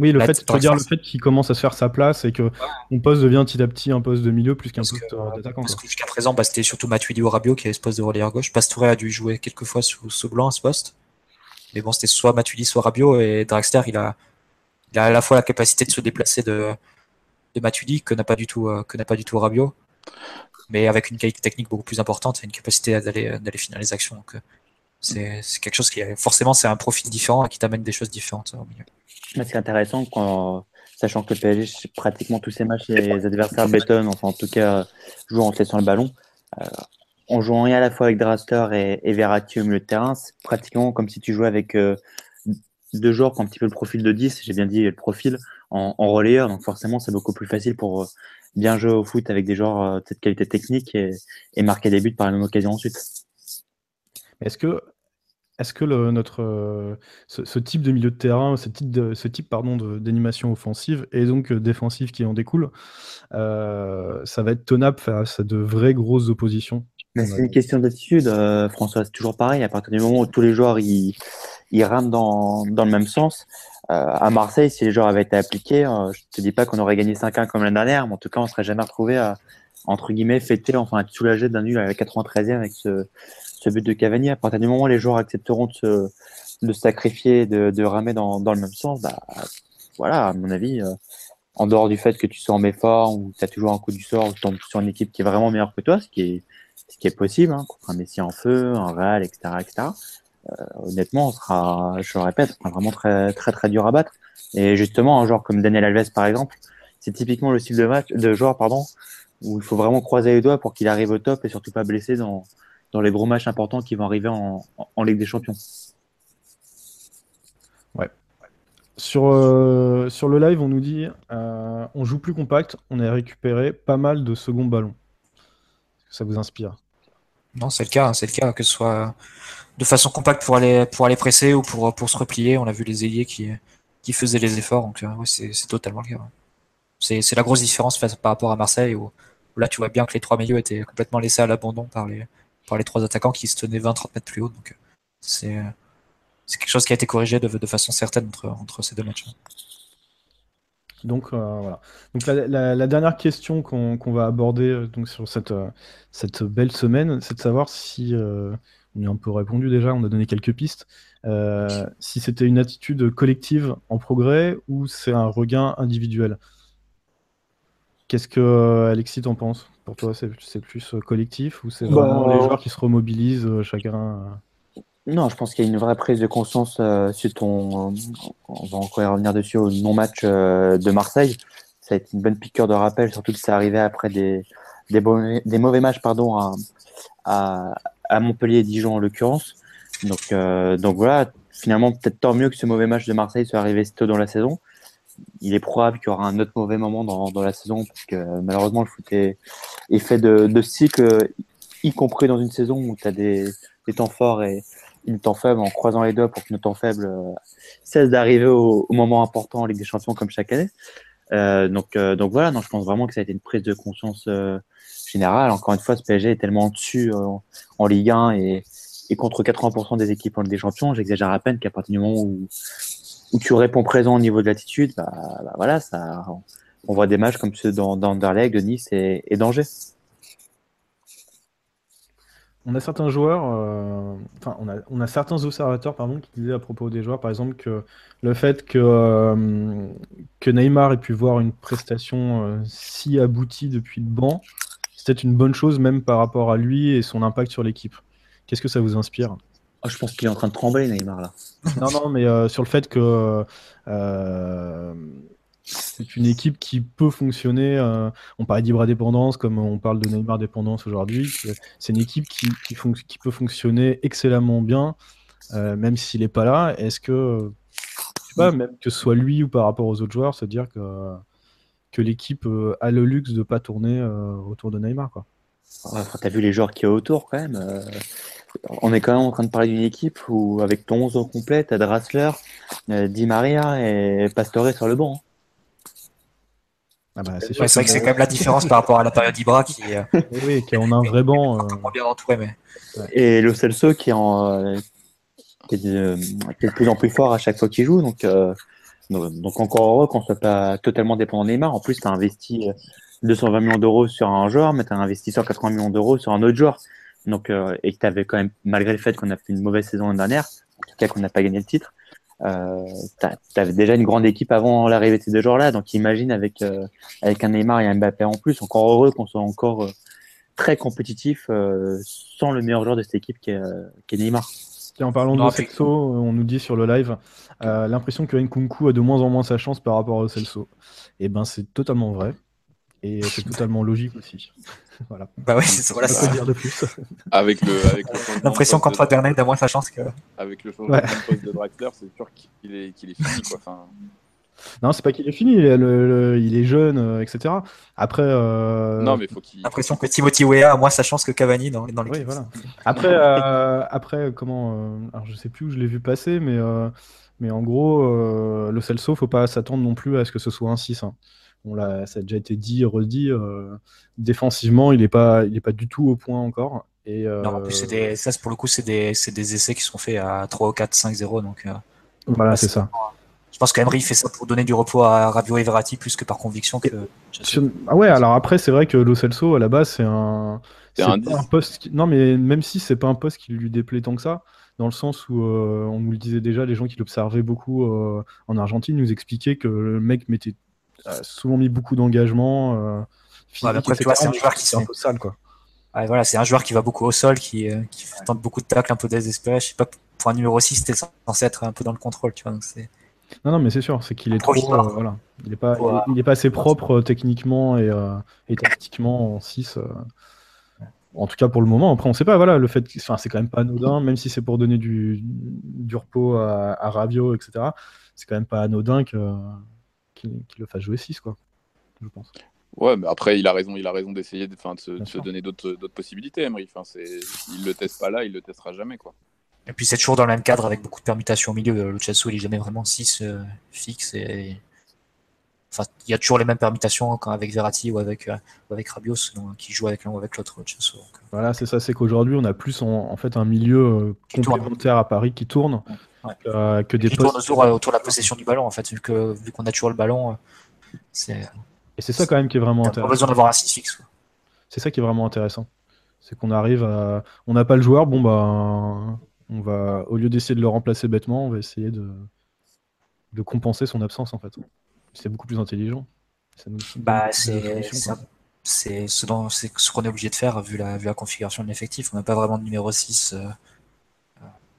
Oui, le fait, dire le fait qu'il commence à se faire sa place et que mon poste devient petit à petit un poste de milieu plus qu'un poste euh, d'attaquant. Parce que jusqu'à présent, bah, c'était surtout Matuidi ou Rabiot qui avait ce poste de relayeur gauche. Pastore a dû jouer quelques fois sous, sous blanc à ce poste. Mais bon, c'était soit Matuidi, soit Rabiot et Draxler, il a, il a à la fois la capacité de se déplacer de, de Matuidi que n'a pas du tout euh, que n'a pas du tout Rabiot, mais avec une qualité technique beaucoup plus importante et une capacité d'aller d'aller finir les actions. Donc euh, c'est quelque chose qui est forcément c'est un profil différent et qui t'amène des choses différentes au milieu. C'est intéressant sachant que le PSG pratiquement tous ses matchs les adversaires bétonnent, enfin en tout cas jouent en laissant le ballon. Euh, en jouant à la fois avec Draster et, et Verratti au milieu de terrain, c'est pratiquement comme si tu jouais avec deux joueurs qui ont un petit peu le profil de 10, j'ai bien dit le profil, en, en relayeur. Donc forcément, c'est beaucoup plus facile pour euh, bien jouer au foot avec des joueurs euh, de cette qualité technique et, et marquer des buts par la même occasion ensuite. Est-ce que, est-ce que le, notre, euh, ce, type de milieu de terrain, ce type, de, ce type pardon, d'animation offensive et donc défensive qui en découle, euh, ça va être tenable face à de vraies grosses oppositions? C'est une question d'attitude, François. C'est toujours pareil. À partir du moment où tous les joueurs ils, ils rament dans, dans le même sens, à Marseille, si les joueurs avaient été appliqués, je te dis pas qu'on aurait gagné 5-1 comme l'année dernière, mais en tout cas, on serait jamais retrouvé à, entre guillemets, fêter, enfin, être soulagé d'un nul à la 93e avec ce, ce but de Cavani. À partir du moment où les joueurs accepteront de se, de sacrifier, de, de ramer dans, dans, le même sens, bah, voilà, à mon avis, euh, en dehors du fait que tu sois en méfort ou tu as toujours un coup du sort ou tu tombes sur une équipe qui est vraiment meilleure que toi, ce qui est, ce qui est possible, hein, contre un Messi en feu, un Real, etc., etc. Euh, honnêtement, on sera, je le répète, sera vraiment très, très, dur à battre. Et justement, un joueur comme Daniel Alves, par exemple, c'est typiquement le style de match, de joueur, pardon, où il faut vraiment croiser les doigts pour qu'il arrive au top et surtout pas blessé dans, les gros matchs importants qui vont arriver en, Ligue des Champions. Ouais. Sur, euh, sur le live, on nous dit euh, on joue plus compact, on a récupéré pas mal de second ballon. Ça vous inspire? Non, c'est le cas, c'est le cas, que ce soit de façon compacte pour aller, pour aller presser ou pour, se replier. On a vu les ailiers qui, faisaient les efforts, donc euh, c'est totalement le cas. C'est la grosse différence par rapport à Marseille où, là tu vois bien que les trois milieux étaient complètement laissés à l'abandon par les, par les trois attaquants qui se tenaient 20-30 mètres plus haut. Donc c'est quelque chose qui a été corrigé de, de façon certaine entre, entre ces deux matchs. Donc euh, voilà. Donc la, la, dernière question qu'on va aborder euh, donc sur cette, euh, cette belle semaine, c'est de savoir si on a un peu répondu déjà, on a donné quelques pistes. si c'était une attitude collective en progrès ou c'est un regain individuel. Qu'est-ce que Alexis t'en penses? Pour toi, c'est plus collectif ou c'est bah, vraiment les joueurs qui se remobilisent chacun Non, je pense qu'il y a une vraie prise de conscience sur ton. on va encore y revenir dessus au non-match de Marseille. Ça a été une bonne piqûre de rappel, surtout que c'est arrivé après des, des, des, mauvais matchs pardon, à, à, Montpellier Dijon en l'occurrence. Donc, donc voilà, finalement, peut-être tant mieux que ce mauvais match de Marseille soit arrivé si tôt dans la saison il est probable qu'il y aura un autre mauvais moment dans, dans la saison, parce que malheureusement, le foot est, fait de, de cycles, y compris dans une saison où tu as des, des, temps forts et une temps faible, en croisant les doigts pour que nos temps faibles euh, cessent d'arriver au, moment important en Ligue des Champions comme chaque année. Euh, donc, euh, donc voilà, non, je pense vraiment que ça a été une prise de conscience générale. Encore une fois, ce PSG est tellement dessus en, Ligue 1 et, et contre 80% des équipes en Ligue des Champions. J'exagère à peine qu'à partir du moment où, où tu réponds présent au niveau de l'attitude, bah, bah, voilà, ça, on voit des matchs comme ceux d'Anderlecht, de Nice et, et d'Angers. On a certains joueurs, euh, enfin, on a, on a, certains observateurs pardon, qui disaient à propos des joueurs, par exemple, que le fait que, euh, que Neymar ait pu voir une prestation euh, si aboutie depuis le banc, c'était une bonne chose même par rapport à lui et son impact sur l'équipe. Qu'est-ce que ça vous inspire? Oh, je pense qu'il est en train de trembler, Neymar, là. non, non, mais sur le fait que c'est une équipe qui peut fonctionner. Euh, on parlait d'Ibra dépendance, comme on parle de Neymar dépendance aujourd'hui. C'est une équipe qui, peut fonctionner excellemment bien, même s'il n'est pas là. Est-ce que, même que ce soit lui ou par rapport aux autres joueurs, se dire que, l'équipe a le luxe de ne pas tourner autour de Neymar, quoi. T'as vu les joueurs qui y a autour, quand même on est quand même en train de parler d'une équipe où, avec ton 11 au complet, t'as Drassler, euh, Di Maria et Pastore sur le banc. Ah bah, c'est vrai que c'est quand même la différence par rapport à la période Ibra qui, euh, oui, qui on a un vrai banc. Euh... bien entouré, mais... Et Lo Celso qui est, en, euh, qui, est de, qui est, de, plus en plus fort à chaque fois qu'il joue. Donc, euh, donc, encore heureux qu'on soit pas totalement dépendant de Neymar. En plus, tu as investi 220 millions d'euros sur un joueur, mais tu as investi 180 millions d'euros sur un autre joueur. Donc, euh, et que tu avais quand même, malgré le fait qu'on a fait une mauvaise saison l'année dernière, en tout cas qu'on n'a pas gagné le titre, euh, tu avais déjà une grande équipe avant l'arrivée de ces deux joueurs-là. Donc, imagine avec, euh, avec un Neymar et un Mbappé en plus, encore heureux qu'on soit encore euh, très compétitif euh, sans le meilleur joueur de cette équipe qui est, qui est Neymar. Et en parlant de Celso, on nous dit sur le live l'impression que Nkunku a de moins en moins sa chance par rapport au Celso. Et eh ben, c'est totalement vrai. Et c'est totalement logique aussi. voilà. Bah oui, c'est voilà, ça. dire de plus. Avec le, avec l'impression qu'Antoine Bernet a moins sa chance que. Avec le changement de poste de Draxler, c'est sûr qu'il est, qu'il est fini quoi. Enfin... Non, c'est pas qu'il est fini, il est, le- le- il est jeune, euh, etc. Après, euh, Non, mais faut qu'il. L'impression que Timothy Weah a moins sa chance que Cavani dans, dans Oui, l'équipe. voilà. Après, euh, après comment euh, Alors, je sais plus où je l'ai vu passer, mais, euh, mais en gros, euh, le Celso, faut pas s'attendre non plus à ce que ce soit un 6. hein. On l'a, ça a déjà été dit, redit. euh, défensivement, il est pas, il est pas du tout au point encore. Et, euh, Non, en plus, c'est des, ça, c'est- pour le coup, c'est des, c'est des essais qui sont faits à 3 ou 4, 5-0. Donc, euh, Voilà, c'est ça. je pense qu'Emery fait ça pour donner du repos à Rabiot et Verratti plus que par conviction que. Sur- Ah ouais, alors après, c'est vrai que Lo Celso, à la base, c'est un. C'est c'est un pas 10. un poste. qui- Non, mais même si c'est pas un poste qui lui déplaît tant que ça, dans le sens où euh, on nous le disait déjà, les gens qui l'observaient beaucoup euh, en Argentine nous expliquaient que le mec mettait a souvent mis beaucoup d'engagement. Euh, après, tu vois, c'est un joueur qui c'est un se- peu sale, quoi. Ouais, voilà, c'est un joueur qui va beaucoup au sol, qui, euh, qui tente beaucoup de tacles un peu désespérés. Je sais pas, pour un numéro 6, c'était censé être un peu dans le contrôle, tu vois. Donc c'est... Non, non, mais c'est sûr, c'est qu'il est Trop euh, voilà. Il est pas, il est- Voilà. il est pas assez propre euh, techniquement et, euh, et tactiquement en 6. En tout cas pour le moment. Après, on sait pas. Voilà, le fait, enfin, c'est quand même pas anodin, même si c'est pour donner du, du repos à, à Rabiot, etc. C'est quand même pas anodin que qu'il le fasse jouer 6 quoi. Je pense. Ouais, mais après, il a raison, il a raison d'essayer de, enfin, de se, de donner d'autres possibilités, Emery. Enfin, c'est, il le teste pas là, il le testera jamais, quoi. Et puis c'est toujours dans le même cadre avec beaucoup de permutations au milieu. Le Chelsea, il est jamais vraiment 6 fixe. Et... Enfin, il y a toujours les mêmes permutations quand avec Verratti ou avec, euh, ou avec Rabiot, selon qui joue avec l'un ou avec l'autre. le Chelsea. Donc, euh, Voilà, c'est ça. C'est qu'aujourd'hui, on a plus en, en fait un milieu euh, tourne. complémentaire à Paris qui tourne Ouais. Euh, que des postes. autour, euh, autour de la possession du ballon, en fait, vu que vu qu'on a toujours le ballon, euh, c'est Et c'est ça quand même qui est vraiment t'as pas intéressant. besoin d'avoir un 6 fixe. C'est ça qui est vraiment intéressant. C'est qu'on arrive à. On n'a pas le joueur, bon bah. On va, au lieu d'essayer de le remplacer bêtement, on va essayer de, de compenser son absence en fait. C'est beaucoup plus intelligent. Ça nous Bah, c'est c'est ce, qu'on est obligé de faire vu la, vu la configuration de l'effectif. On n'a pas vraiment de numéro 6 euh, euh,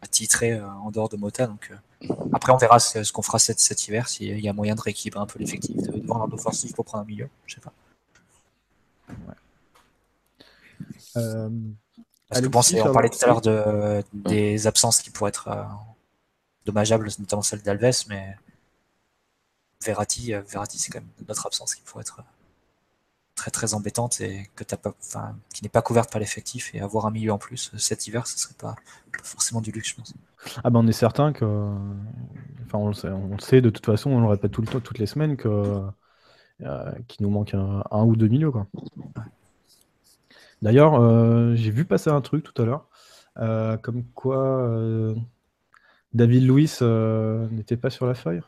attitré euh, en dehors de Mota. Donc, euh, après, on verra ce, ce qu'on fera cet, cet hiver, s'il y a moyen de rééquilibrer un peu l'effectif, de, de vendre un offensif pour prendre un milieu. Je sais pas. Euh, Parce que bon, on parlait tout à l'heure de, des absences qui pourraient être euh, dommageables, notamment celle d'Alves, mais Verratti, Verratti c'est quand même notre absence qui pourrait être euh, très très embêtante et que t'as pas, enfin, qui n'est pas couverte par l'effectif et avoir un milieu en plus euh, cet hiver, ce serait pas, pas forcément du luxe, je pense. Ah ben on est certain que. Enfin, on le sait, on le sait de toute façon, on le répète tout le temps, toutes les semaines, que euh, qu'il nous manque un, un ou deux milieux. Quoi. D'ailleurs, euh, j'ai vu passer un truc tout à l'heure, euh, comme quoi euh, David euh, n'était pas sur la feuille.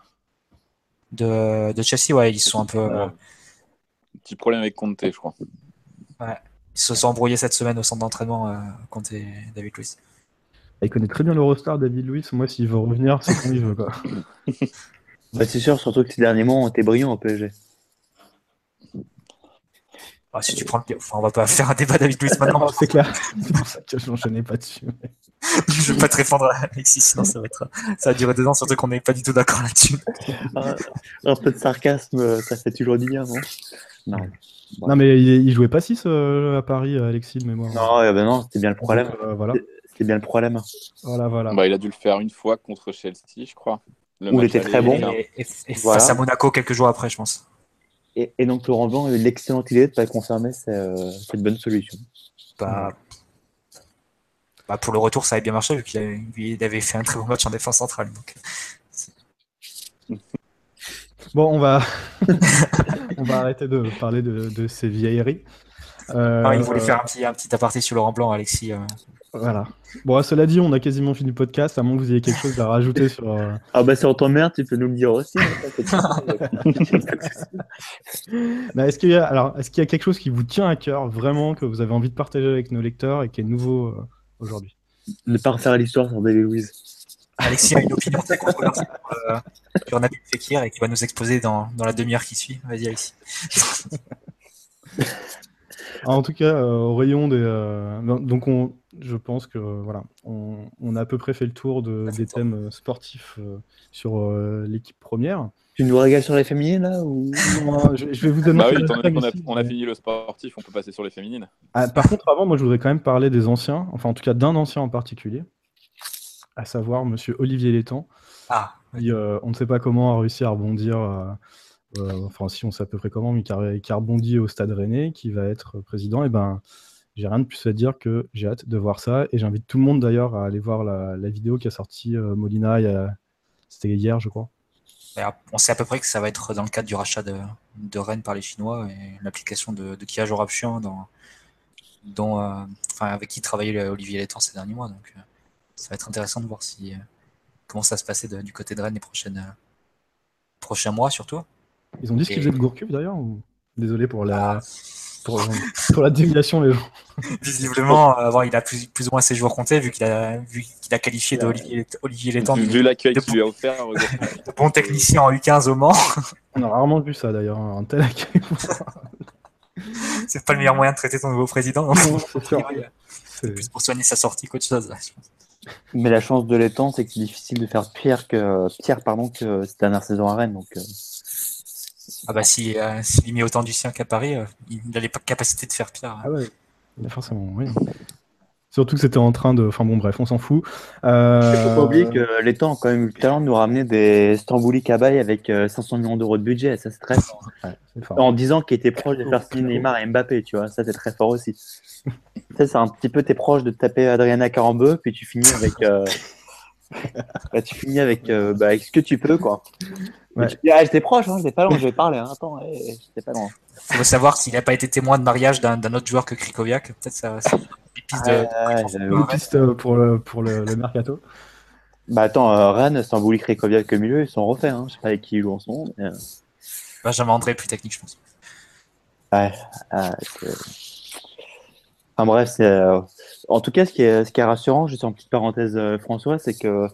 De, de Chelsea, ouais, ils sont un peu, euh, Petit problème avec Conte, je crois. ils se sont embrouillés cette semaine au centre d'entraînement euh, contre David Luiz. Ah, Il connaît très bien l'Eurostar, David Luiz. Moi, s'il veut revenir, c'est quand il veut. Quoi. Bah, c'est sûr, surtout que ces derniers mois ont été brillants au PSG. Ah, si tu prends le, enfin, on va pas faire un débat David Luiz maintenant. C'est clair. C'est pour ça que je n'enchaînais pas dessus. je vais pas te répondre à Alexis, sinon ça va être, ça va durer deux ans, surtout qu'on n'est pas du tout d'accord là-dessus. Ah, un peu de sarcasme, ça fait toujours du bien, non? Non. Non, mais il, il jouait pas 6 à Paris, Alexis, de mémoire. Non, euh, bah non, c'était bien le problème. Donc, euh, voilà. C'était bien le problème. Voilà, voilà. Bah, il a dû le faire une fois contre Chelsea, je crois. Le Où il était très bon. Et, et- et Voilà. face à Monaco quelques jours après, je pense. Et, et donc Laurent Blanc a eu l'excellente idée de ne pas confirmer c'est, euh, cette bonne solution. Bah, bah, pour le retour, ça avait bien marché vu qu'il avait, il avait fait un très bon match en défense centrale. Donc, Bon, on va, on va arrêter de parler de, de ces vieilleries. Euh, Ah, il voulait faire un petit, un petit aparté sur Laurent Blanc, Alexis. euh. Voilà. Bon, cela dit, on a quasiment fini le podcast, à moins que vous ayez quelque chose à rajouter sur. euh, Ah bah si on t'emmerde, tu peux nous le dire aussi. hein, bah, est-ce qu'il y a, alors, est-ce qu'il y a quelque chose qui vous tient à cœur, vraiment, que vous avez envie de partager avec nos lecteurs et qui est nouveau euh, aujourd'hui? Ne pas refaire l'histoire sur David Louise. Alexis a une opinion très controversée sur, euh, sur Nabil Fekir et qui va nous exposer dans, dans la demi-heure qui suit. Vas-y, Alexis. En tout cas, euh, au rayon des. euh, donc, on, je pense que voilà, on, on a à peu près fait le tour de, des thèmes euh, sportifs euh, sur euh, l'équipe première. Tu nous régales sur les féminines là ou... Non, je, je vais vous donner. Bah oui, étant donné qu'on a, on a fini le sportif, on peut passer sur les féminines. Ah, par contre, avant, moi, je voudrais quand même parler des anciens, enfin, en tout cas, d'un ancien en particulier, à savoir Monsieur Olivier Létang. Ah, qui, euh, on ne sait pas comment, a réussi à rebondir. euh, euh, enfin, si on sait à peu près comment, mais qui a, qui a rebondi au Stade Rennais, qui va être président. Et ben, j'ai rien de plus à dire que j'ai hâte de voir ça. Et j'invite tout le monde d'ailleurs à aller voir la, la vidéo qui a sorti euh, Molina. a- C'était hier, je crois. On sait à peu près que ça va être dans le cadre du rachat de, de Rennes par les Chinois et l'application de, de Kia Jorapchian dans, dont, euh, enfin, avec qui travaillait Olivier Létang ces derniers mois. Donc, euh, ça va être intéressant de voir si, euh, comment ça se passer de- du côté de Rennes les prochaines, prochains mois surtout. Ils ont dit ce qu'ils faisaient de Gourcuff d'ailleurs ou- Désolé pour la, pour, pour la déviation, mais bon. Visiblement, euh, bon, il a plus, plus ou moins ses jours comptés vu qu'il a, vu qu'il a qualifié de Olivier, Olivier Létang Vu, l'accueil de qu'il lui a offert, de bon technicien en U15 au Mans. On a rarement vu ça d'ailleurs, un tel accueil. C'est pas le meilleur moyen de traiter ton nouveau président. C'est plus pour soigner sa sortie qu'autre chose. Mais la chance de l'étang, c'est que c'est difficile de faire pire que Pierre, pardon, que cette dernière saison à Rennes. Donc, euh, Ah bah si, euh, s'il y met autant du sien qu'à Paris, euh, il n'a les capacités de faire pire. Ah ouais, mais forcément, oui. Surtout que c'était en train de. Enfin bon, bref, on s'en fout. Euh, faut pas oublier que l'étang a quand même eu le talent de nous ramener des Stambouli Cabaye avec euh, 500 millions d'euros de budget. Ça, c'est très fort. ouais. En disant qu'il était proche de faire signer Neymar et Mbappé, tu vois. Ça, c'est très fort aussi. ça, c'est un petit peu, t'es proche de taper Adriana Carambeu, puis tu finis avec. Euh, bah, tu finis avec, euh, bah, avec ce que tu peux, quoi. Ouais. Et tu dis, ah, j'étais proche, hein, j'étais pas loin, je vais parler. Hein. Attends, ouais, j'étais pas loin. Il faut savoir s'il n'a pas été témoin de mariage d'un autre joueur que Krikoviak. Peut-être ça, pistes de. Ah, Une piste euh, pour le, pour le, le mercato. Bah attends, euh, Rennes, Stambouli, Krikoviak au milieu, ils sont refaits. Hein. Je sais pas avec qui ils jouent en ce moment. Mais, euh, Benjamin André plus technique, je pense. ouais, enfin bref, c'est. En tout cas, ce qui est, ce qui est rassurant, juste en petite parenthèse, euh, François, c'est que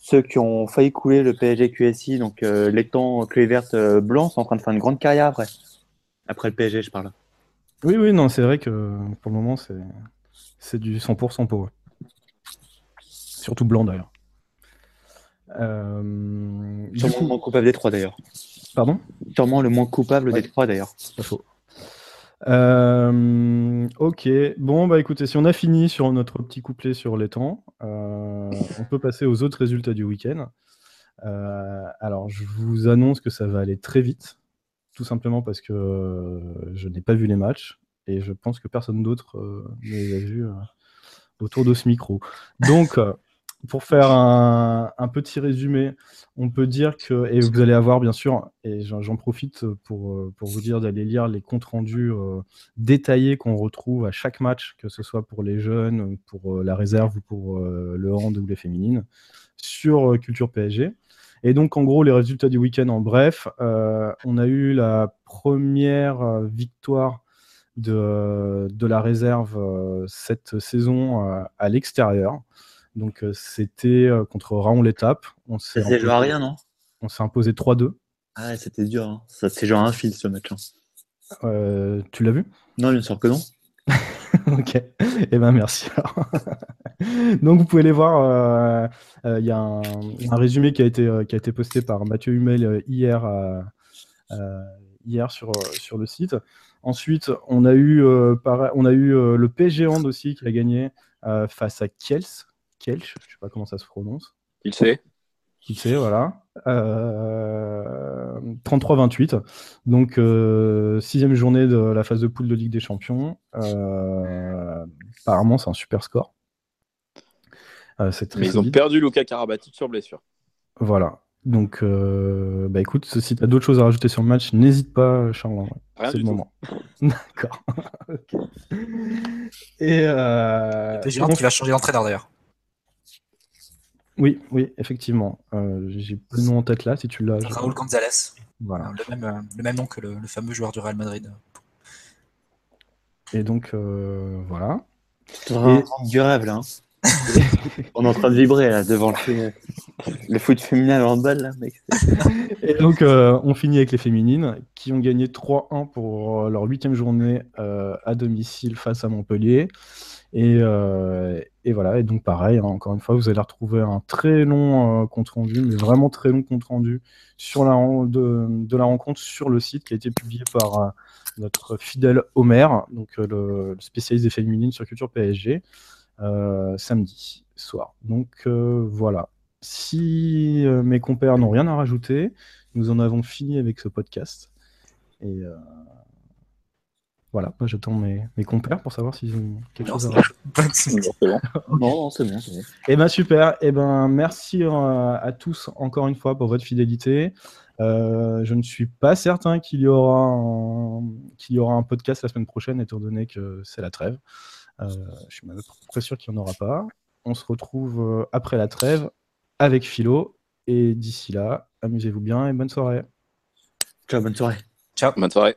ceux qui ont failli couler le PSG QSI, donc euh, l'étang clé verte euh, blanc, sont en train de faire une grande carrière après. Après le PSG, je parle. Oui, oui, non, c'est vrai que pour le moment, c'est c'est du 100% pour eux. Surtout blanc d'ailleurs. Euh, Sûrement coup- le moins coupable des trois d'ailleurs. Pardon? Sûrement le moins coupable Ouais. des trois d'ailleurs. Pas faux. Euh, ok, bon bah écoutez, si on a fini sur notre petit couplet sur les temps, euh, on peut passer aux autres résultats du week-end. Euh, alors je vous annonce que ça va aller très vite, tout simplement parce que je n'ai pas vu les matchs et je pense que personne d'autre ne les a vus autour de ce micro. Donc pour faire un, petit résumé, on peut dire que, et vous allez avoir bien sûr, et j'en profite pour, pour vous dire d'aller lire les comptes rendus euh, détaillés qu'on retrouve à chaque match, que ce soit pour les jeunes, pour euh, la réserve ou pour euh, le hand ou les féminines, sur Culture PSG. Et donc, en gros, les résultats du week-end en bref, on a eu la première victoire de, de la réserve cette saison à l'extérieur. Donc, euh, c'était euh, contre Raon l'Étape. On s'est imposé- rien, non? on s'est imposé 3-2. Ah, ouais, c'était dur. Hein. Ça joué à un fil ce match. hein. Euh, tu l'as vu? Non, bien sûr que non. Ok, eh ben merci. Donc vous pouvez les voir, euh, euh, il y a un, un résumé qui a été, euh, qui a été posté par Mathieu Hummel hier, hier sur, sur le site. Ensuite, on a eu, pareil- on a eu le PSG Hand aussi qui a gagné face à Kiels. Kielch, je sais pas comment ça se prononce. Il sait? Qui sait, voilà. Euh, 33-28. Donc, euh, sixième journée de la phase de poule de Ligue des Champions. Euh, apparemment, c'est un super score. Euh, c'est très Mais ils ont perdu Luca Karabatic sur blessure. Voilà. Donc, euh, bah écoute, si tu as d'autres choses à rajouter sur le match, n'hésite pas, Charles. Rien C'est du le tout. moment. D'accord. Et euh, PSG et donc- qui va changer d'entraîneur d'ailleurs. Oui, oui, effectivement. Euh, J'ai pas le nom en tête là, si tu l'as. Raúl González. Voilà. Le même, euh, le même nom que le, le fameux joueur du Real Madrid. Et donc, euh, voilà. C'est vraiment du rêve là. hein. On est en train de vibrer là devant le, le foot féminin le handball là, mec. Et donc, euh, on finit avec les féminines qui ont gagné 3-1 pour leur huitième journée euh, à domicile face à Montpellier. Et, euh, et voilà, et donc pareil, hein, encore une fois, vous allez retrouver un très long euh, compte rendu, mais vraiment très long compte rendu sur la, de, la rencontre sur le site qui a été publié par euh, notre fidèle Homer, donc le, le spécialiste des féminines sur Culture PSG, samedi soir. Donc voilà. si mes compères n'ont rien à rajouter, nous en avons fini avec ce podcast. Et voilà, j'attends mes, mes, compères pour savoir s'ils ont quelque chose à non, c'est bon, bon. Eh ben super. Eh ben merci à tous encore une fois pour votre fidélité. Euh, je ne suis pas certain qu'il y, aura un, qu'il y aura un podcast la semaine prochaine, étant donné que c'est la trêve. Euh, je suis même très sûr qu'il n'y en aura pas. On se retrouve euh, après la trêve avec Philo. Et d'ici là, amusez-vous bien et bonne soirée. Ciao, bonne soirée. Ciao, bonne soirée.